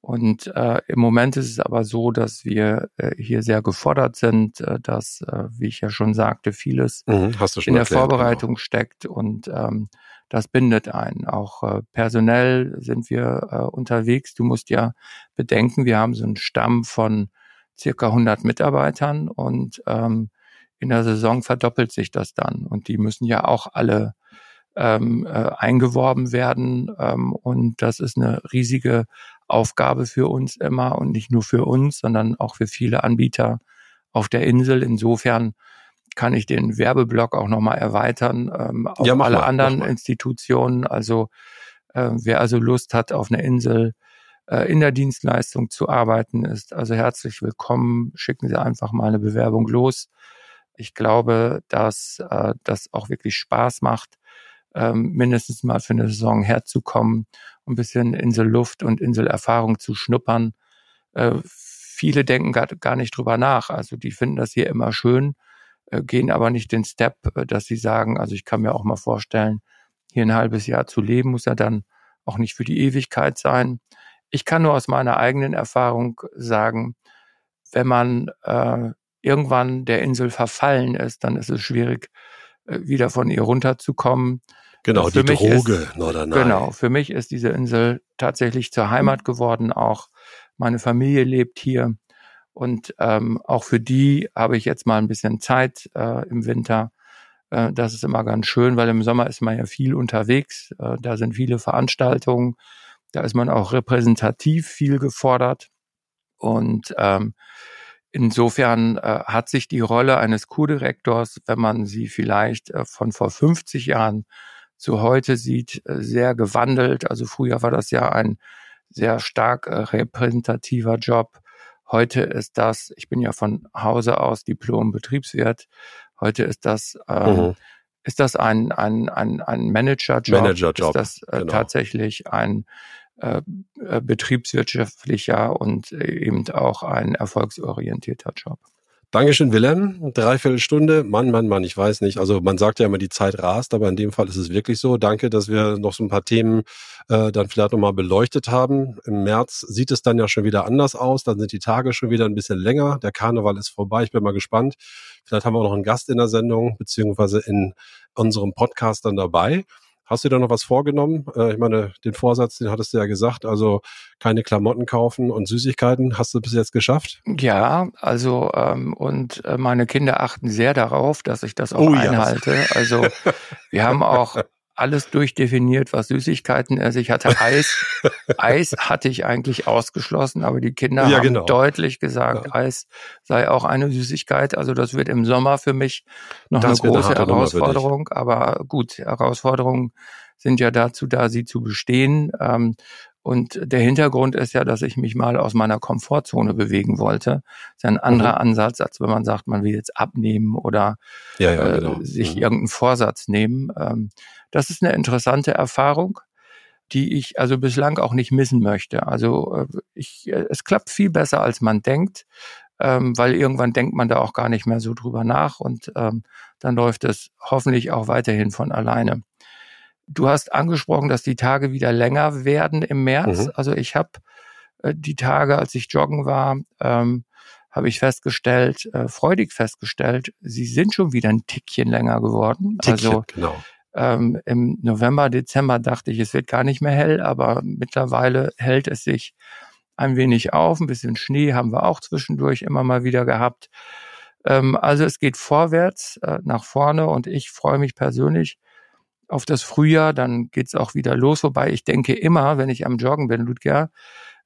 Und äh, im Moment ist es aber so, dass wir äh, hier sehr gefordert sind, äh, dass, äh, wie ich ja schon sagte, vieles mhm, in der erklärt, genau. Vorbereitung genau. steckt und ähm, das bindet einen. Auch äh, personell sind wir äh, unterwegs. Du musst ja bedenken, wir haben so einen Stamm von circa 100 Mitarbeitern und ähm, in der Saison verdoppelt sich das dann. Und die müssen ja auch alle ähm, äh, eingeworben werden. Ähm, und das ist eine riesige Aufgabe für uns immer und nicht nur für uns, sondern auch für viele Anbieter auf der Insel. Insofern kann ich den Werbeblock auch nochmal erweitern ähm, auf ja, alle mal, anderen Institutionen. Also äh, wer also Lust hat, auf einer Insel äh, in der Dienstleistung zu arbeiten, ist also herzlich willkommen. Schicken Sie einfach mal eine Bewerbung los. Ich glaube, dass äh, das auch wirklich Spaß macht, ähm, mindestens mal für eine Saison herzukommen, ein bisschen Inselluft und Inselerfahrung zu schnuppern. Äh, viele denken gar, gar nicht drüber nach. Also die finden das hier immer schön, gehen aber nicht den Step, äh, dass sie sagen, also ich kann mir auch mal vorstellen, hier ein halbes Jahr zu leben, muss ja dann auch nicht für die Ewigkeit sein. Ich kann nur aus meiner eigenen Erfahrung sagen, wenn man äh, irgendwann der Insel verfallen ist, dann ist es schwierig, äh, wieder von ihr runterzukommen. Genau, für die Droge ist, Norderney. Genau, für mich ist diese Insel tatsächlich zur Heimat geworden. Auch meine Familie lebt hier. Und ähm, auch für die habe ich jetzt mal ein bisschen Zeit äh, im Winter. Äh, das ist immer ganz schön, weil im Sommer ist man ja viel unterwegs. Äh, da sind viele Veranstaltungen. Da ist man auch repräsentativ viel gefordert. Und ähm, Insofern äh, hat sich die Rolle eines Kurdirektors, wenn man sie vielleicht äh, von vor 50 Jahren zu heute sieht, äh, sehr gewandelt. Also früher war das ja ein sehr stark äh, repräsentativer Job. Heute ist das, ich bin ja von Hause aus Diplom-Betriebswirt, heute ist das, äh, mhm. ist das ein, ein, ein, ein Managerjob, Managerjob, ist das äh, genau. tatsächlich ein äh, äh, betriebswirtschaftlicher und eben auch ein erfolgsorientierter Job. Dankeschön, Willem. Dreiviertel Stunde. Mann, Mann, Mann, ich weiß nicht. Also man sagt ja immer, die Zeit rast, aber in dem Fall ist es wirklich so. Danke, dass wir noch so ein paar Themen äh, dann vielleicht nochmal beleuchtet haben. Im März sieht es dann ja schon wieder anders aus. Dann sind die Tage schon wieder ein bisschen länger. Der Karneval ist vorbei. Ich bin mal gespannt. Vielleicht haben wir auch noch einen Gast in der Sendung, beziehungsweise in unserem Podcast dann dabei. Hast du da noch was vorgenommen? Äh, ich meine, den Vorsatz, den hattest du ja gesagt, also keine Klamotten kaufen und Süßigkeiten. Hast du bis jetzt geschafft? Ja, also ähm, und äh, meine Kinder achten sehr darauf, dass ich das auch oh, einhalte. Ja. Also wir haben auch alles durchdefiniert, was Süßigkeiten ist. Ich hatte Eis. Eis hatte ich eigentlich ausgeschlossen, aber die Kinder ja, haben genau. deutlich gesagt, ja. Eis sei auch eine Süßigkeit. Also das wird im Sommer für mich noch das eine große eine Herausforderung. Aber gut, Herausforderungen sind ja dazu da, sie zu bestehen. Ähm, und der Hintergrund ist ja, dass ich mich mal aus meiner Komfortzone bewegen wollte. Das ist ja ein anderer mhm. Ansatz, als wenn man sagt, man will jetzt abnehmen oder ja, ja, äh, genau. sich mhm. irgendeinen Vorsatz nehmen. Ähm, das ist eine interessante Erfahrung, die ich also bislang auch nicht missen möchte. Also äh, ich, äh, es klappt viel besser, als man denkt, ähm, weil irgendwann denkt man da auch gar nicht mehr so drüber nach und ähm, dann läuft es hoffentlich auch weiterhin von alleine. du hast angesprochen, dass die Tage wieder länger werden im März. Mhm. Also ich habe äh, die Tage, als ich joggen war, ähm, habe ich festgestellt, äh, freudig festgestellt, sie sind schon wieder ein Tickchen länger geworden. Tickchen, also genau. Ähm, Im November, Dezember dachte ich, es wird gar nicht mehr hell, aber mittlerweile hält es sich ein wenig auf. Ein bisschen Schnee haben wir auch zwischendurch immer mal wieder gehabt. Ähm, also es geht vorwärts, äh, nach vorne und ich freue mich persönlich auf das Frühjahr. Dann geht's auch wieder los. Wobei ich denke immer, wenn ich am Joggen bin, Ludger,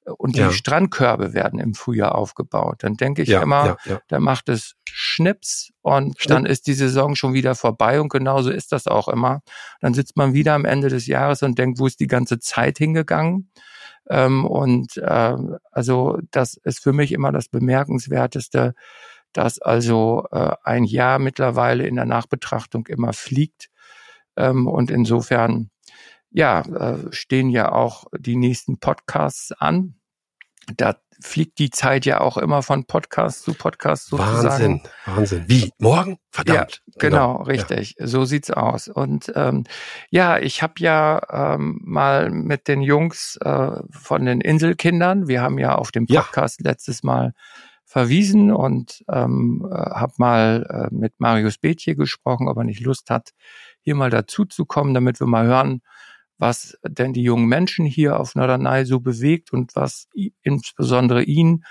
und die ja. Strandkörbe werden im Frühjahr aufgebaut. Dann denke ich ja, immer, ja, da macht es Schnips und Schnipp. dann ist die Saison schon wieder vorbei und genauso ist das auch immer. Dann sitzt man wieder am Ende des Jahres und denkt, wo ist die ganze Zeit hingegangen? Ähm, und äh, also das ist für mich immer das Bemerkenswerteste, dass also äh, ein Jahr mittlerweile in der Nachbetrachtung immer fliegt. Ähm, und insofern ja, äh, stehen ja auch die nächsten Podcasts an. Da fliegt die Zeit ja auch immer von Podcast zu Podcast sozusagen. Wahnsinn, Wahnsinn. Wie? Morgen? Verdammt. Ja, genau, genau, richtig. Ja. So sieht's aus. Und ähm, ja, ich habe ja ähm, mal mit den Jungs äh, von den Inselkindern, wir haben ja auf dem Podcast ja. letztes Mal verwiesen und ähm, äh, habe mal äh, mit Marius Bethje gesprochen, ob er nicht Lust hat, hier mal dazu zu kommen, damit wir mal hören, was denn die jungen Menschen hier auf Norderney so bewegt und was insbesondere ihn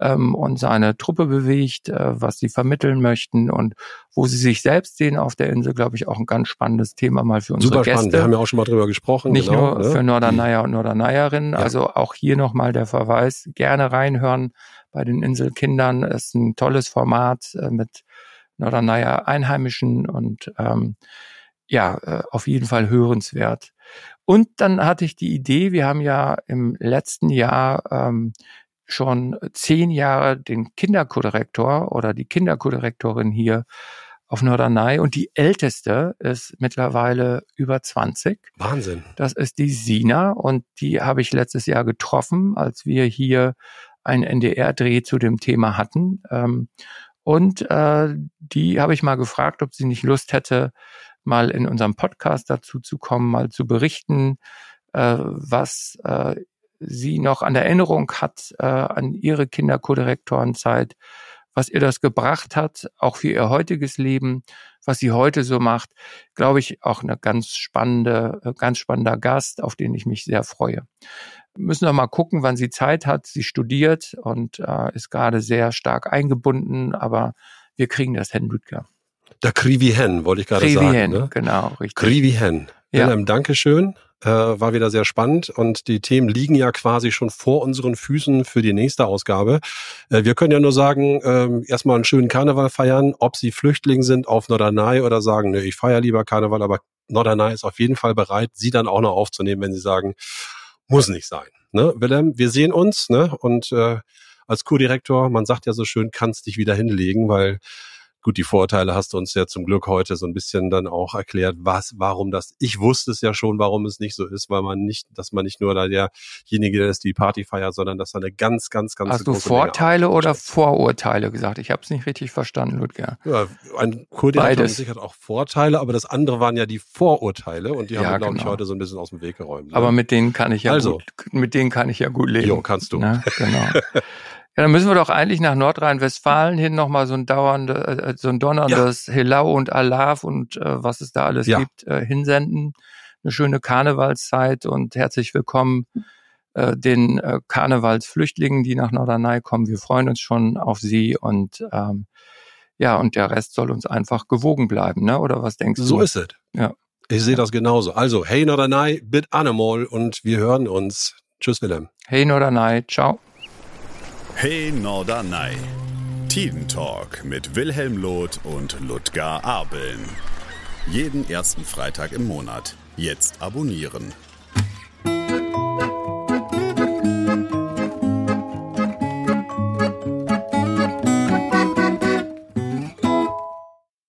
ähm, und seine Truppe bewegt, äh, was sie vermitteln möchten und wo sie sich selbst sehen auf der Insel, glaube ich, auch ein ganz spannendes Thema mal für unsere Super Gäste. Spannend. Wir haben ja auch schon mal drüber gesprochen. Nicht genau, nur ne? für Norderneyer und Norderneyerinnen. Ja. Also auch hier nochmal der Verweis, gerne reinhören bei den Inselkindern. Es ist ein tolles Format äh, mit Norderneyer Einheimischen und ähm, ja, äh, auf jeden Fall hörenswert. Und dann hatte ich die Idee, wir haben ja im letzten Jahr ähm, schon zehn Jahre den Kinderkodirektor oder die Kinderkodirektorin hier auf Norderney und die älteste ist mittlerweile über 20. Wahnsinn. Das ist die Sina und die habe ich letztes Jahr getroffen, als wir hier einen NDR-Dreh zu dem Thema hatten. Ähm, und äh, die habe ich mal gefragt, ob sie nicht Lust hätte, mal in unserem Podcast dazu zu kommen, mal zu berichten, äh, was äh, sie noch an Erinnerung hat äh, an ihre Kinderkodirektorenzeit, was ihr das gebracht hat, auch für ihr heutiges Leben, was sie heute so macht, glaube ich, auch eine ganz spannende, äh, ganz spannender Gast, auf den ich mich sehr freue. Müssen wir mal gucken, wann sie Zeit hat. Sie studiert und äh, ist gerade sehr stark eingebunden, aber wir kriegen das hin, Ludger. Der Krivi Hen, wollte ich gerade sagen. Hen, ne? genau, richtig. Krivi Hen. Ja. Wilhelm, Dankeschön. Äh, war wieder sehr spannend und die Themen liegen ja quasi schon vor unseren Füßen für die nächste Ausgabe. Äh, wir können ja nur sagen, äh, erstmal einen schönen Karneval feiern, ob Sie Flüchtling sind auf Norderney oder sagen, ne, ich feiere lieber Karneval, aber Norderney ist auf jeden Fall bereit, Sie dann auch noch aufzunehmen, wenn Sie sagen, muss nicht sein. Ne? Wilhelm, wir sehen uns ne? und äh, als Co-Direktor, man sagt ja so schön, kannst dich wieder hinlegen, weil Gut, die Vorteile hast du uns ja zum Glück heute so ein bisschen dann auch erklärt, was, warum das. Ich wusste es ja schon, warum es nicht so ist, weil man nicht, dass man nicht nur da derjenige ist, die Party feiert, sondern dass da eine ganz, ganz, ganz Hast du Vorteile oder Vorurteile gesagt? Ich habe es nicht richtig verstanden, Ludger. Ja, ein Koordinator hat sicher auch Vorteile, aber das andere waren ja die Vorurteile und die ja, haben wir, glaube genau. ich, heute so ein bisschen aus dem Weg geräumt. Ne? Aber mit denen kann ich ja also, gut, mit denen kann ich ja gut leben. Jo, kannst du. Na, genau. Ja, dann müssen wir doch eigentlich nach Nordrhein-Westfalen hin nochmal so ein dauerndes, äh, so ein donnerndes ja. Helau und Alav und äh, was es da alles ja. gibt, äh, hinsenden. Eine schöne Karnevalszeit und herzlich willkommen äh, den äh, Karnevalsflüchtlingen, die nach Norderney kommen. Wir freuen uns schon auf sie und ähm, ja, und der Rest soll uns einfach gewogen bleiben, ne? Oder was denkst so du? So ist es. Ja. Ich sehe das genauso. Also, hey Norderney, bit Animal und wir hören uns. Tschüss, Willem. Hey Norderney, ciao. Hey Norderney. Talk mit Wilhelm Loth und Ludger Abeln. Jeden ersten Freitag im Monat. Jetzt abonnieren.